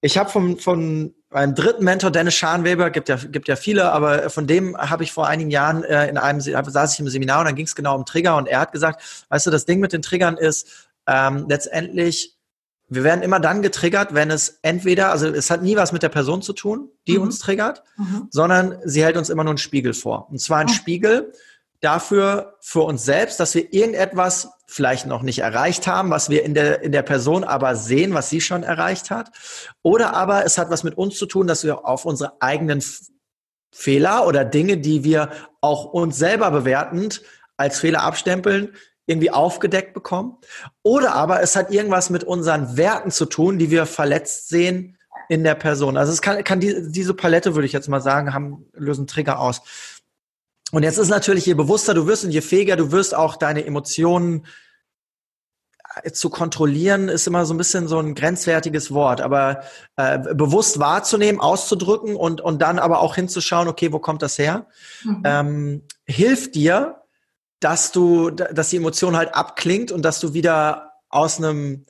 Ich habe von, von meinem dritten Mentor, Dennis Scharnweber, gibt ja, gibt ja viele, aber von dem habe ich vor einigen Jahren äh, in einem, saß ich im Seminar und dann ging es genau um Trigger und er hat gesagt, weißt du, das Ding mit den Triggern ist ähm, letztendlich, wir werden immer dann getriggert, wenn es entweder, also es hat nie was mit der Person zu tun, die mhm. uns triggert, mhm. sondern sie hält uns immer nur einen Spiegel vor. Und zwar ein mhm. Spiegel dafür für uns selbst, dass wir irgendetwas vielleicht noch nicht erreicht haben, was wir in der, in der Person aber sehen, was sie schon erreicht hat. Oder aber es hat was mit uns zu tun, dass wir auf unsere eigenen Fehler oder Dinge, die wir auch uns selber bewertend als Fehler abstempeln, irgendwie aufgedeckt bekommen. Oder aber es hat irgendwas mit unseren Werten zu tun, die wir verletzt sehen in der Person. Also es kann, kann die, diese Palette, würde ich jetzt mal sagen, haben, lösen Trigger aus. Und jetzt ist natürlich, je bewusster du wirst und je fähiger du wirst, auch deine Emotionen äh, zu kontrollieren, ist immer so ein bisschen so ein grenzwertiges Wort. Aber äh, bewusst wahrzunehmen, auszudrücken und, und dann aber auch hinzuschauen, okay, wo kommt das her, mhm. ähm, hilft dir, dass du, dass die Emotion halt abklingt und dass du wieder aus einem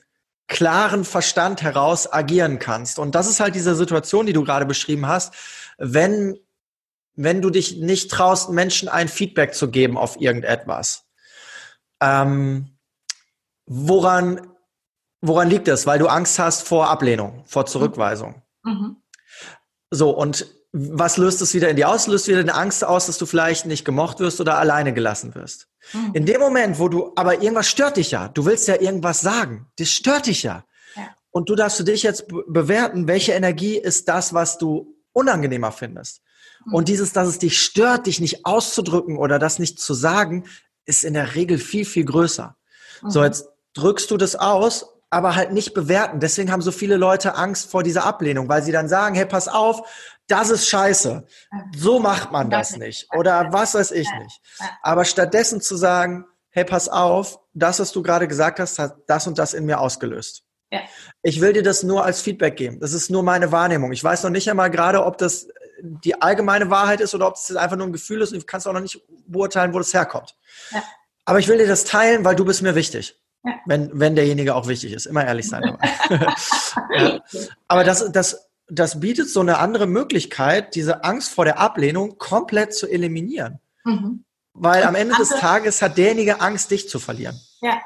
klaren Verstand heraus agieren kannst. Und das ist halt diese Situation, die du gerade beschrieben hast, wenn, wenn du dich nicht traust, Menschen ein Feedback zu geben auf irgendetwas. Ähm, woran, woran liegt es? Weil du Angst hast vor Ablehnung, vor Zurückweisung. Mhm. So, und was löst es wieder in dir aus? Löst wieder eine Angst aus, dass du vielleicht nicht gemocht wirst oder alleine gelassen wirst. Mhm. In dem Moment, wo du, aber irgendwas stört dich ja. Du willst ja irgendwas sagen. Das stört dich ja. ja. Und du darfst für dich jetzt bewerten, welche Energie ist das, was du unangenehmer findest. Mhm. Und dieses, dass es dich stört, dich nicht auszudrücken oder das nicht zu sagen, ist in der Regel viel, viel größer. Mhm. So, jetzt drückst du das aus aber halt nicht bewerten. Deswegen haben so viele Leute Angst vor dieser Ablehnung, weil sie dann sagen, hey, pass auf, das ist scheiße. So macht man das nicht. Oder was weiß ich nicht. Aber stattdessen zu sagen, hey, pass auf, das, was du gerade gesagt hast, hat das und das in mir ausgelöst. Ja. Ich will dir das nur als Feedback geben. Das ist nur meine Wahrnehmung. Ich weiß noch nicht einmal gerade, ob das die allgemeine Wahrheit ist oder ob es einfach nur ein Gefühl ist. Und du kannst auch noch nicht beurteilen, wo das herkommt. Ja. Aber ich will dir das teilen, weil du bist mir wichtig. Ja. Wenn, wenn derjenige auch wichtig ist. Immer ehrlich sein ja. Aber das, das, das bietet so eine andere Möglichkeit, diese Angst vor der Ablehnung komplett zu eliminieren. Mhm. Weil am Ende des Tages hat derjenige Angst, dich zu verlieren. Ja,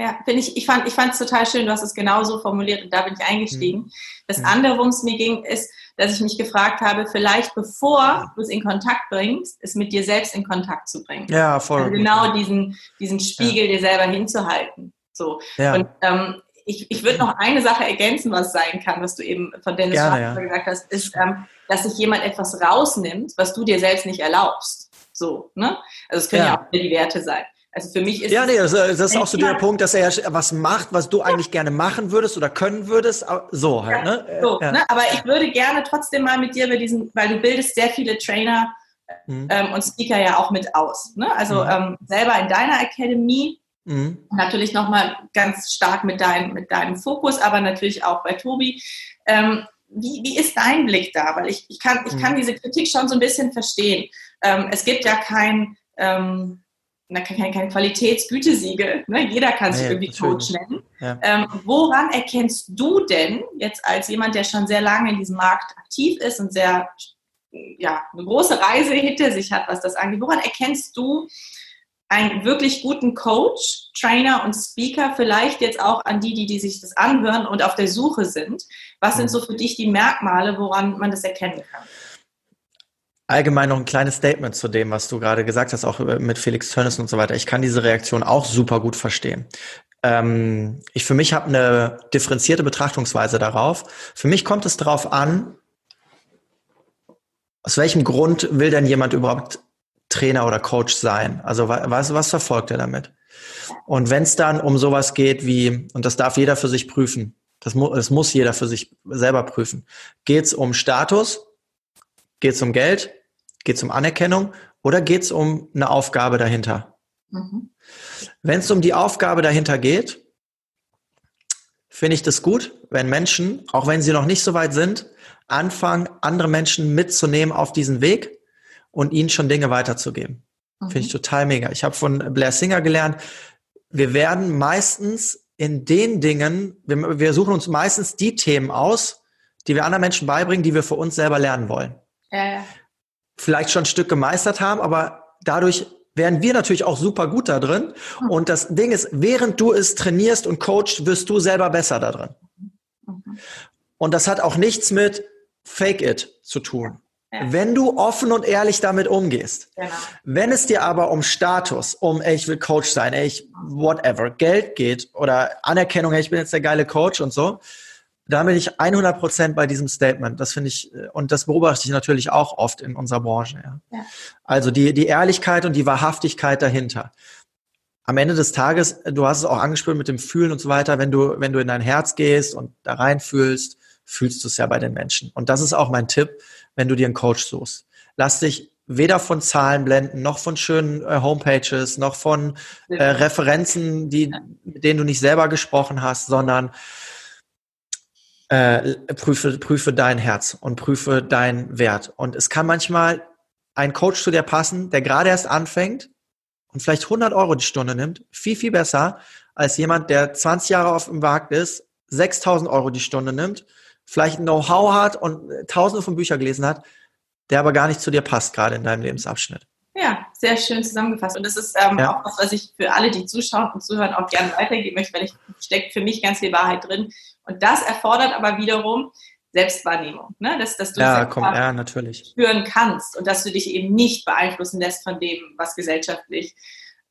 ja, finde ich, ich fand es total schön, du hast es genauso formuliert und da bin ich eingestiegen. Mhm. Das mhm. andere, worum es mir ging, ist, dass ich mich gefragt habe, vielleicht bevor du es in Kontakt bringst, es mit dir selbst in Kontakt zu bringen. Ja, voll. Also genau diesen, diesen Spiegel ja. dir selber hinzuhalten. So. Ja. Und ähm, ich, ich würde noch eine Sache ergänzen, was sein kann, was du eben von Dennis Gerne, ja. gesagt hast, ist, ähm, dass sich jemand etwas rausnimmt, was du dir selbst nicht erlaubst. So, ne? Also es können ja, ja auch die Werte sein. Also für mich ist ja, nee, das, das ist auch so der Punkt, dass er was macht, was du eigentlich gerne machen würdest oder können würdest. So halt, ja, ne? So, ja. ne? Aber ich würde gerne trotzdem mal mit dir über diesen, weil du bildest sehr viele Trainer mhm. ähm, und Speaker ja auch mit aus. Ne? Also mhm. ähm, selber in deiner Academy mhm. natürlich nochmal ganz stark mit, dein, mit deinem Fokus, aber natürlich auch bei Tobi. Ähm, wie, wie ist dein Blick da? Weil ich, ich, kann, ich kann mhm. diese Kritik schon so ein bisschen verstehen. Ähm, es gibt ja kein ähm, kein, kein Qualitätsgütesiegel, ne? jeder kann sich ja, irgendwie Coach nennen. Ja. Ähm, woran erkennst du denn jetzt als jemand, der schon sehr lange in diesem Markt aktiv ist und sehr, ja, eine große Reise hinter sich hat, was das angeht, woran erkennst du einen wirklich guten Coach, Trainer und Speaker, vielleicht jetzt auch an die, die, die sich das anhören und auf der Suche sind? Was sind mhm. so für dich die Merkmale, woran man das erkennen kann? Allgemein noch ein kleines Statement zu dem, was du gerade gesagt hast, auch mit Felix Tönnies und so weiter. Ich kann diese Reaktion auch super gut verstehen. Ähm, ich für mich habe eine differenzierte Betrachtungsweise darauf. Für mich kommt es darauf an, aus welchem Grund will denn jemand überhaupt Trainer oder Coach sein? Also was, was verfolgt er damit? Und wenn es dann um sowas geht wie, und das darf jeder für sich prüfen, das, mu das muss jeder für sich selber prüfen, geht es um Status, geht es um Geld, Geht es um Anerkennung oder geht es um eine Aufgabe dahinter? Mhm. Wenn es um die Aufgabe dahinter geht, finde ich das gut, wenn Menschen, auch wenn sie noch nicht so weit sind, anfangen, andere Menschen mitzunehmen auf diesen Weg und ihnen schon Dinge weiterzugeben. Mhm. Finde ich total mega. Ich habe von Blair Singer gelernt, wir werden meistens in den Dingen, wir, wir suchen uns meistens die Themen aus, die wir anderen Menschen beibringen, die wir für uns selber lernen wollen. Ja, ja vielleicht schon ein Stück gemeistert haben, aber dadurch werden wir natürlich auch super gut da drin. Mhm. Und das Ding ist, während du es trainierst und coachst, wirst du selber besser da drin. Mhm. Und das hat auch nichts mit Fake it zu tun. Ja. Wenn du offen und ehrlich damit umgehst. Genau. Wenn es dir aber um Status, um ey, ich will Coach sein, ey, ich whatever, Geld geht oder Anerkennung, ey, ich bin jetzt der geile Coach und so, da bin ich 100 Prozent bei diesem Statement. Das finde ich, äh, und das beobachte ich natürlich auch oft in unserer Branche. Ja. ja. Also die, die Ehrlichkeit und die Wahrhaftigkeit dahinter. Am Ende des Tages, du hast es auch angespielt mit dem Fühlen und so weiter, wenn du, wenn du in dein Herz gehst und da rein fühlst, fühlst du es ja bei den Menschen. Und das ist auch mein Tipp, wenn du dir einen Coach suchst. Lass dich weder von Zahlen blenden, noch von schönen äh, Homepages, noch von äh, Referenzen, die, mit denen du nicht selber gesprochen hast, sondern äh, prüfe, prüfe dein Herz und prüfe deinen Wert. Und es kann manchmal ein Coach zu dir passen, der gerade erst anfängt und vielleicht 100 Euro die Stunde nimmt, viel, viel besser als jemand, der 20 Jahre auf dem Markt ist, 6000 Euro die Stunde nimmt, vielleicht Know-how hat und tausende von Büchern gelesen hat, der aber gar nicht zu dir passt, gerade in deinem Lebensabschnitt. Ja, sehr schön zusammengefasst. Und das ist ähm, ja. auch was, was ich für alle, die zuschauen und zuhören, auch gerne weitergeben möchte, weil ich steckt für mich ganz viel Wahrheit drin. Und das erfordert aber wiederum Selbstwahrnehmung, ne? dass, dass du ja, komm, ja, natürlich. spüren kannst und dass du dich eben nicht beeinflussen lässt von dem, was gesellschaftlich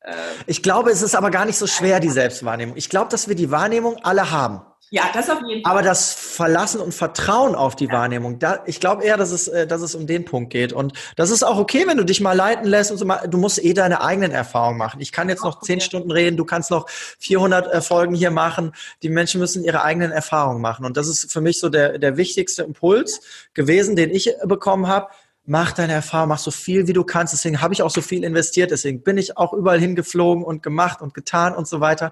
äh, ich glaube, es ist aber gar nicht so schwer, die Selbstwahrnehmung. Ich glaube, dass wir die Wahrnehmung alle haben. Ja, das auf jeden Fall. Aber das Verlassen und Vertrauen auf die ja. Wahrnehmung, da, ich glaube eher, dass es, äh, dass es um den Punkt geht. Und das ist auch okay, wenn du dich mal leiten lässt und so mal, du musst eh deine eigenen Erfahrungen machen. Ich kann jetzt noch zehn Stunden reden, du kannst noch 400 äh, Folgen hier machen. Die Menschen müssen ihre eigenen Erfahrungen machen. Und das ist für mich so der, der wichtigste Impuls gewesen, den ich bekommen habe mach deine Erfahrung, mach so viel, wie du kannst. Deswegen habe ich auch so viel investiert. Deswegen bin ich auch überall hingeflogen und gemacht und getan und so weiter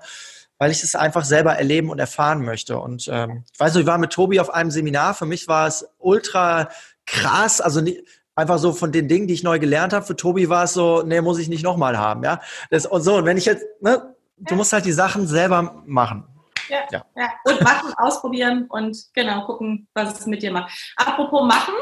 weil ich es einfach selber erleben und erfahren möchte. Und ähm, ich weiß nicht, ich war mit Tobi auf einem Seminar. Für mich war es ultra krass, also Einfach so von den Dingen, die ich neu gelernt habe. Für Tobi war es so, nee, muss ich nicht nochmal haben, ja. Das, und so, und wenn ich jetzt, ne, du musst halt die Sachen selber machen. Ja, ja. ja. Und machen, ausprobieren und genau gucken, was es mit dir macht. Apropos machen,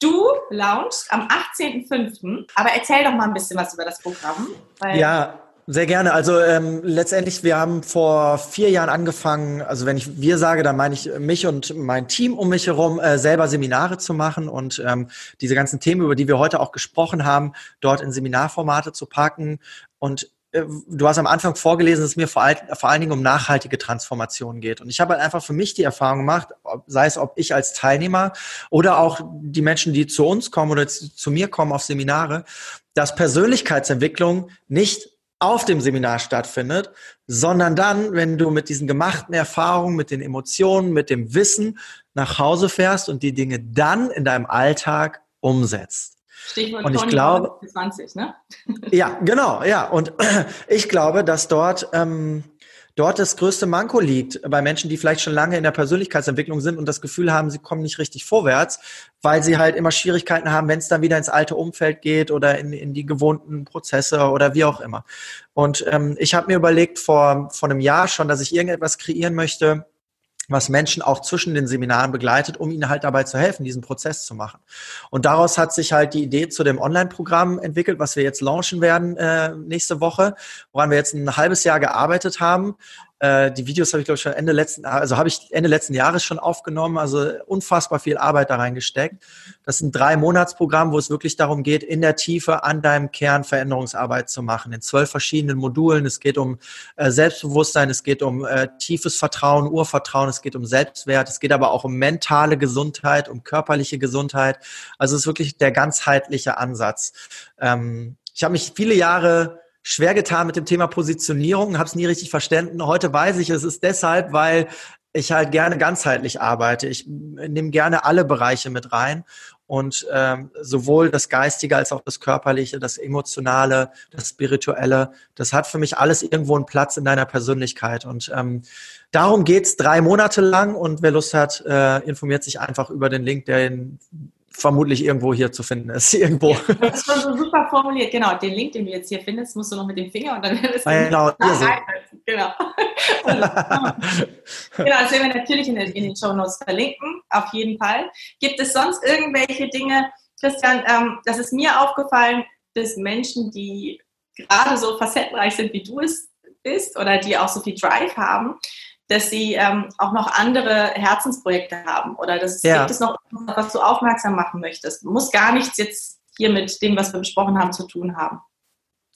du launchst am 18.05. Aber erzähl doch mal ein bisschen was über das Programm. ja, sehr gerne. Also ähm, letztendlich, wir haben vor vier Jahren angefangen, also wenn ich wir sage, dann meine ich mich und mein Team um mich herum, äh, selber Seminare zu machen und ähm, diese ganzen Themen, über die wir heute auch gesprochen haben, dort in Seminarformate zu packen. Und äh, du hast am Anfang vorgelesen, dass es mir vor, all, vor allen Dingen um nachhaltige Transformation geht. Und ich habe halt einfach für mich die Erfahrung gemacht, sei es ob ich als Teilnehmer oder auch die Menschen, die zu uns kommen oder zu, zu mir kommen auf Seminare, dass Persönlichkeitsentwicklung nicht auf dem Seminar stattfindet, sondern dann, wenn du mit diesen gemachten Erfahrungen, mit den Emotionen, mit dem Wissen nach Hause fährst und die Dinge dann in deinem Alltag umsetzt. Stichwort und ich glaube, 20, ne? ja, genau, ja. Und ich glaube, dass dort ähm, dort das größte Manko liegt bei Menschen, die vielleicht schon lange in der Persönlichkeitsentwicklung sind und das Gefühl haben, sie kommen nicht richtig vorwärts, weil sie halt immer Schwierigkeiten haben, wenn es dann wieder ins alte Umfeld geht oder in, in die gewohnten Prozesse oder wie auch immer. Und ähm, ich habe mir überlegt vor, vor einem Jahr schon, dass ich irgendetwas kreieren möchte, was Menschen auch zwischen den Seminaren begleitet, um ihnen halt dabei zu helfen, diesen Prozess zu machen. Und daraus hat sich halt die Idee zu dem Online-Programm entwickelt, was wir jetzt launchen werden äh, nächste Woche, woran wir jetzt ein halbes Jahr gearbeitet haben. Äh, die Videos habe ich, glaube ich, schon Ende letzten, also habe ich Ende letzten Jahres schon aufgenommen, also unfassbar viel Arbeit da reingesteckt. Das ist ein Drei-Monats-Programm, wo es wirklich darum geht, in der Tiefe an deinem Kern Veränderungsarbeit zu machen, in zwölf verschiedenen Modulen. Es geht um äh, Selbstbewusstsein, es geht um äh, tiefes Vertrauen, Urvertrauen, es geht um Selbstwert, es geht aber auch um mentale Gesundheit, um körperliche Gesundheit. Also es ist wirklich der ganzheitliche Ansatz. Ähm, ich habe mich viele Jahre schwer getan mit dem Thema Positionierung, habe es nie richtig verstanden. Heute weiß ich, es ist deshalb, weil ich halt gerne ganzheitlich arbeite. Ich nehme gerne alle Bereiche mit rein und ähm, sowohl das Geistige als auch das Körperliche, das Emotionale, das Spirituelle, das hat für mich alles irgendwo einen Platz in deiner Persönlichkeit. Und ähm, darum geht's drei Monate lang und wer Lust hat, äh, informiert sich einfach über den Link, der in vermutlich irgendwo hier zu finden ist. Irgendwo. Ja, das ist schon so super formuliert. Genau, den Link, den du jetzt hier findest, musst du noch mit dem Finger und dann ist ah, Genau, hier so. genau. genau, das werden wir natürlich in den, in den Show Notes verlinken, auf jeden Fall. Gibt es sonst irgendwelche Dinge, Christian, ähm, das ist mir aufgefallen, dass Menschen, die gerade so facettenreich sind, wie du es bist oder die auch so viel Drive haben, dass sie ähm, auch noch andere Herzensprojekte haben oder dass es, ja. gibt es noch was du aufmerksam machen möchtest. Muss gar nichts jetzt hier mit dem, was wir besprochen haben, zu tun haben.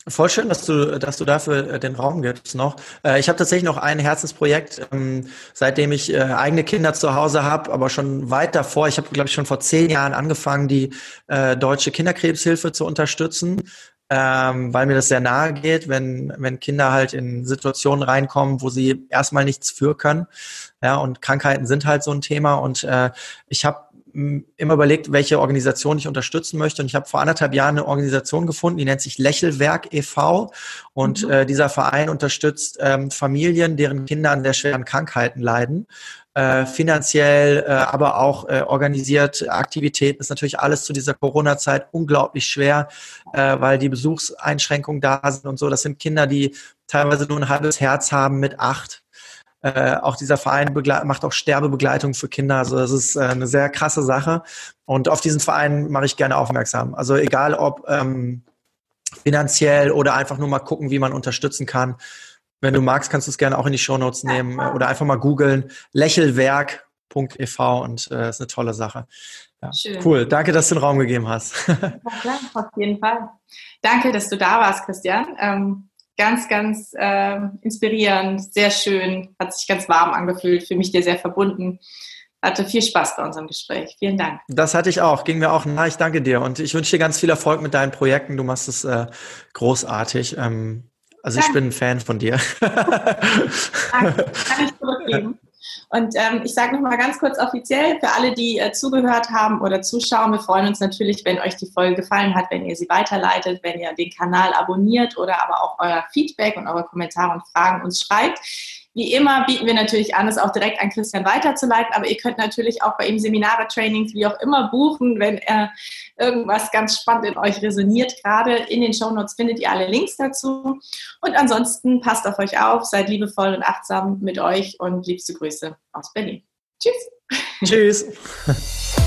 Voll schön, dass du, dass du dafür äh, den Raum gibst noch. Äh, ich habe tatsächlich noch ein Herzensprojekt, ähm, seitdem ich äh, eigene Kinder zu Hause habe, aber schon weit davor. Ich habe, glaube ich, schon vor zehn Jahren angefangen, die deutsche Kinderkrebshilfe zu unterstützen ähm, weil mir das sehr nahe geht, wenn, wenn Kinder halt in Situationen reinkommen, wo sie erstmal nichts für können. Ja, und Krankheiten sind halt so ein Thema. Und äh, ich habe immer überlegt, welche Organisation ich unterstützen möchte. Und ich habe vor anderthalb Jahren eine Organisation gefunden, die nennt sich Lächelwerk e.V. Und mhm. äh, dieser Verein unterstützt ähm, Familien, deren Kinder an sehr schweren Krankheiten leiden äh, finanziell, äh, aber auch äh, organisiert Aktivitäten. ist natürlich alles zu dieser Corona-Zeit unglaublich schwer, äh, weil die Besuchseinschränkungen da sind und so. Das sind Kinder, die teilweise nur ein halbes Herz haben mit acht. Äh, auch dieser Verein macht auch Sterbebegleitung für Kinder. Also das ist äh, eine sehr krasse Sache. Und auf diesen Verein mache ich gerne aufmerksam. Also egal ob ähm, finanziell oder einfach nur mal gucken, wie man unterstützen kann. Wenn du magst, kannst du es gerne auch in die Shownotes nehmen äh, oder einfach mal googeln. Lächelwerk.ev und äh, ist eine tolle Sache. Ja. Cool, danke, dass du den Raum gegeben hast. ja, klar, auf jeden Fall. Danke, dass du da warst, Christian. Ähm, ganz, ganz äh, inspirierend, sehr schön, hat sich ganz warm angefühlt, für mich dir sehr verbunden. Hatte viel Spaß bei unserem Gespräch. Vielen Dank. Das hatte ich auch, ging mir auch nah. Ich danke dir und ich wünsche dir ganz viel Erfolg mit deinen Projekten. Du machst es äh, großartig. Ähm, also ich bin ein Fan von dir. Danke, kann ich zurückgeben. Und ähm, ich sage nochmal ganz kurz offiziell für alle, die äh, zugehört haben oder zuschauen, wir freuen uns natürlich, wenn euch die Folge gefallen hat, wenn ihr sie weiterleitet, wenn ihr den Kanal abonniert oder aber auch euer Feedback und eure Kommentare und Fragen uns schreibt. Wie immer bieten wir natürlich an, es auch direkt an Christian weiterzuleiten, aber ihr könnt natürlich auch bei ihm Seminare, Trainings, wie auch immer buchen, wenn er irgendwas ganz spannend in euch resoniert. Gerade in den Show Notes findet ihr alle Links dazu. Und ansonsten passt auf euch auf, seid liebevoll und achtsam mit euch und liebste Grüße aus Berlin. Tschüss. Tschüss.